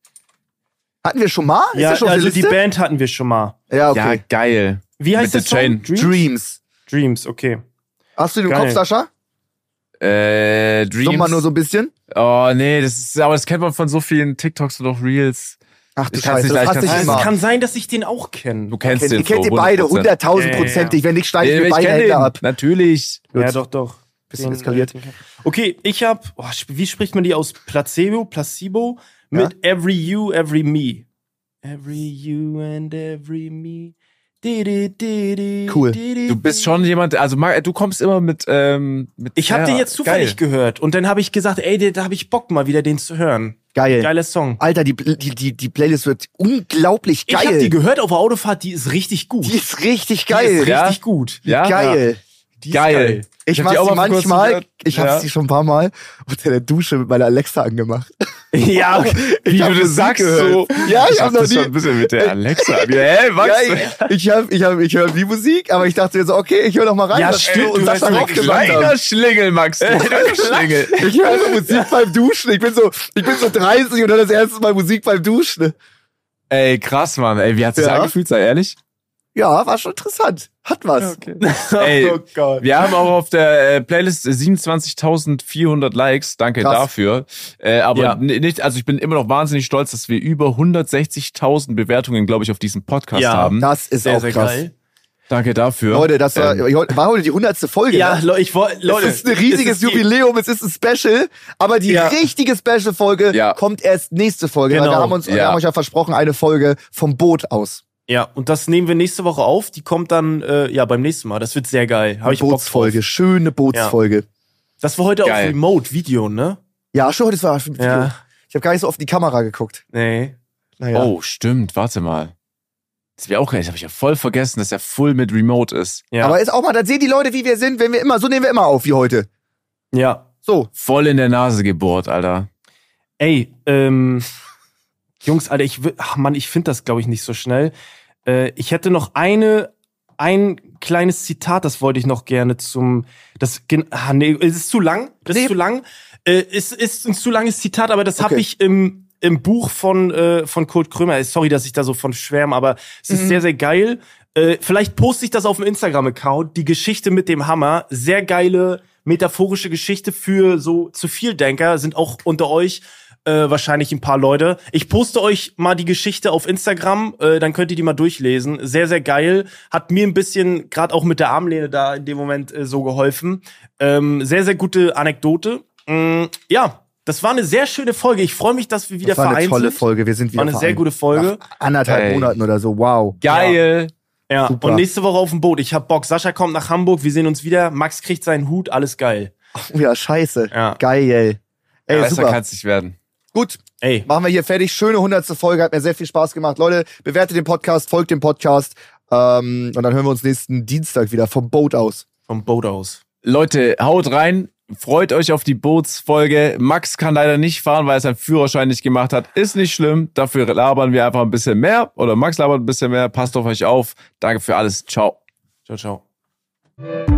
C: Hatten wir schon mal? Ist
B: ja,
C: das schon
B: also die
C: Liste?
B: Band hatten wir schon mal.
C: Ja, okay.
A: Ja, geil.
B: Wie heißt
A: Mit
B: der
A: The Chain.
B: Song? Dreams?
C: Dreams.
B: Dreams, okay.
C: Hast du den im
B: Geil.
C: Kopf, Sascha?
A: Äh, Dreams.
C: Sag mal nur so ein bisschen.
A: Oh, nee, das ist, aber das kennt man von so vielen TikToks und auch Reels.
C: Ach du
A: Ich
C: Scheiße,
A: nicht
C: das hasse ich
A: kann's
B: Es
C: immer.
B: kann sein, dass ich den auch kenne.
A: Du kennst
C: Kennt,
A: den
C: kennt
A: Flow,
C: ihr beide
A: 100%.
C: hunderttausendprozentig. Wenn nicht, steige ich
A: Ja,
C: mir
A: ich
C: beide Hände ab.
A: Natürlich.
C: Gut.
B: Ja, doch, doch.
C: Bisschen eskaliert.
B: Okay, ich hab, oh, wie spricht man die aus? Placebo, Placebo mit Every You, Every Me. Every You and Every Me. Di, di, di, di,
C: Cool.
A: Du bist schon jemand, also du kommst immer mit, ähm, mit
B: Ich habe
A: ja,
B: den jetzt zufällig
A: geil.
B: gehört und dann habe ich gesagt, ey, da- da habe ich Bock mal wieder den zu hören.
C: Geil.
B: Geiler Song.
C: Alter, die, die, die, die Playlist wird unglaublich
B: Ich habe
C: geil.
B: die gehört auf der Autofahrt, die ist richtig gut.
C: Die ist richtig
B: Die
C: geil.
B: ist
A: Ja?
B: richtig gut.
A: Ja?
C: geil.
B: Die ist
A: Geil.
C: Ich
A: hab
C: mach
A: die auch
C: sie manchmal, ich habe
A: Ja.
C: sie schon ein paar Mal unter der Dusche mit meiner Alexa angemacht.
B: Ja, okay.
A: Wie du das sagst
C: gehört.
A: so.
C: Ja, ich
A: ich
C: hab
A: hab
C: noch
A: das
C: nie-
A: schon ein bisschen mit der Alexa. Hä, was?
C: Geil. Ich hab, ich hab, ich höre die Musik, aber ich dachte mir so, okay, ich höre noch mal rein.
B: Ja, stimmt,
C: du und gemacht haben.
A: Kleiner Schlingel, Max. Du Schlingel.
C: Ich höre so Musik beim Duschen. Ich bin so, ich bin so 30 und dann das erste Mal Musik beim Duschen.
A: Ey, krass, Mann. Ey, wie hat es
C: Ja.
A: angefühlt, sei ehrlich?
C: Ja, war schon interessant. Hat was.
A: Ey,
B: oh Gott.
A: Wir haben auch auf der äh, Playlist 27.400 Likes. Danke
C: Krass.
A: dafür. Äh, aber
B: Ja.
A: nicht, also ich bin immer noch wahnsinnig stolz, dass wir über 160.000 Bewertungen, glaube ich, auf diesem Podcast
B: Ja.
A: haben.
C: Das ist
B: Sehr,
C: auch
B: sehr
C: krass.
B: geil.
A: Danke dafür.
C: Leute, das war,
A: Ähm,
C: war heute die hundertste Folge.
B: Ja,
C: ne?
B: Leute, ich wollte, Leute.
C: es ist ein riesiges
B: es ist die-
C: Jubiläum, es ist ein Special, aber die
B: Ja.
C: richtige Special-Folge
A: Ja.
C: kommt erst nächste Folge. Weil
B: Genau.
C: wir haben uns, wir
A: Ja.
C: haben euch ja versprochen, eine Folge vom Boot aus.
B: Ja, und das nehmen wir nächste Woche auf. Die kommt dann, äh, ja, beim nächsten Mal. Das wird sehr geil. Habe ich
C: Bootsfolge, schöne Bootsfolge.
B: Das war heute
A: Geil.
B: auch Remote-Video, ne?
C: Ja, schon, das war schon
B: Ja.
C: Ich habe gar nicht so oft in die Kamera geguckt.
B: Nee.
C: Naja.
A: Oh, stimmt. Warte mal. Das wäre auch geil. Das habe ich ja voll vergessen, dass er full mit Remote ist.
B: Ja.
C: Aber ist auch mal, dann sehen die Leute, wie wir sind, wenn wir immer, so nehmen wir immer auf wie heute.
B: ja.
C: So.
A: Voll in der Nase gebohrt, Alter.
B: Ey, ähm, Jungs, Alter, ich will, ach Mann, ich finde das, glaube ich, nicht so schnell. Äh, ich hätte noch eine, ein kleines Zitat, das wollte ich noch gerne zum, das, ah, nee, es ist zu lang, das
C: Nee.
B: ist zu lang. Äh, es ist ein zu langes Zitat, aber das habe
C: Okay.
B: ich im, im Buch von, äh, von Kurt Krömer. Sorry, dass ich da so von schwärme, aber es ist sehr, sehr geil. Äh, vielleicht poste ich das auf dem Instagram-Account, die Geschichte mit dem Hammer. Sehr geile metaphorische Geschichte für so zu viel Denker, sind auch unter euch äh, wahrscheinlich ein paar Leute. Ich poste euch mal die Geschichte auf Instagram, äh, dann könnt ihr die mal durchlesen. Sehr, sehr geil. Hat mir ein bisschen, gerade auch mit der Armlehne da in dem Moment äh, so geholfen. Ähm, sehr, sehr gute Anekdote. Mm, ja, das war eine sehr schöne Folge. Ich freue mich, dass wir wieder
C: Das war eine
B: vereint
C: tolle
B: sind.
C: Folge. Wir sind wieder
B: War eine sehr
C: vereint.
B: gute Folge.
C: Nach anderthalb
A: Ey.
C: Monaten oder so. Wow.
A: Geil.
B: Ja,
C: Super.
B: und nächste Woche auf dem Boot. Ich hab Bock. Sascha kommt nach Hamburg. Wir sehen uns wieder. Max kriegt seinen Hut. Alles geil.
C: Oh ja, scheiße.
B: Ja.
C: Geil. Ey,
A: Ja, besser
C: super.
A: kann es nicht werden.
C: Gut.
B: Ey,
C: Machen wir hier fertig. Schöne hundertste Folge. Hat mir sehr viel Spaß gemacht. Leute, bewertet den Podcast, folgt dem Podcast. Ähm, und dann hören wir uns nächsten Dienstag wieder vom Boot aus.
B: vom Boot aus.
A: Leute, haut rein. Freut euch auf die Bootsfolge. Max kann leider nicht fahren, weil er seinen Führerschein nicht gemacht hat. Ist nicht schlimm. Dafür labern wir einfach ein bisschen mehr. Oder Max labert ein bisschen mehr. Passt auf euch auf. Danke für alles. Ciao.
B: Ciao, ciao.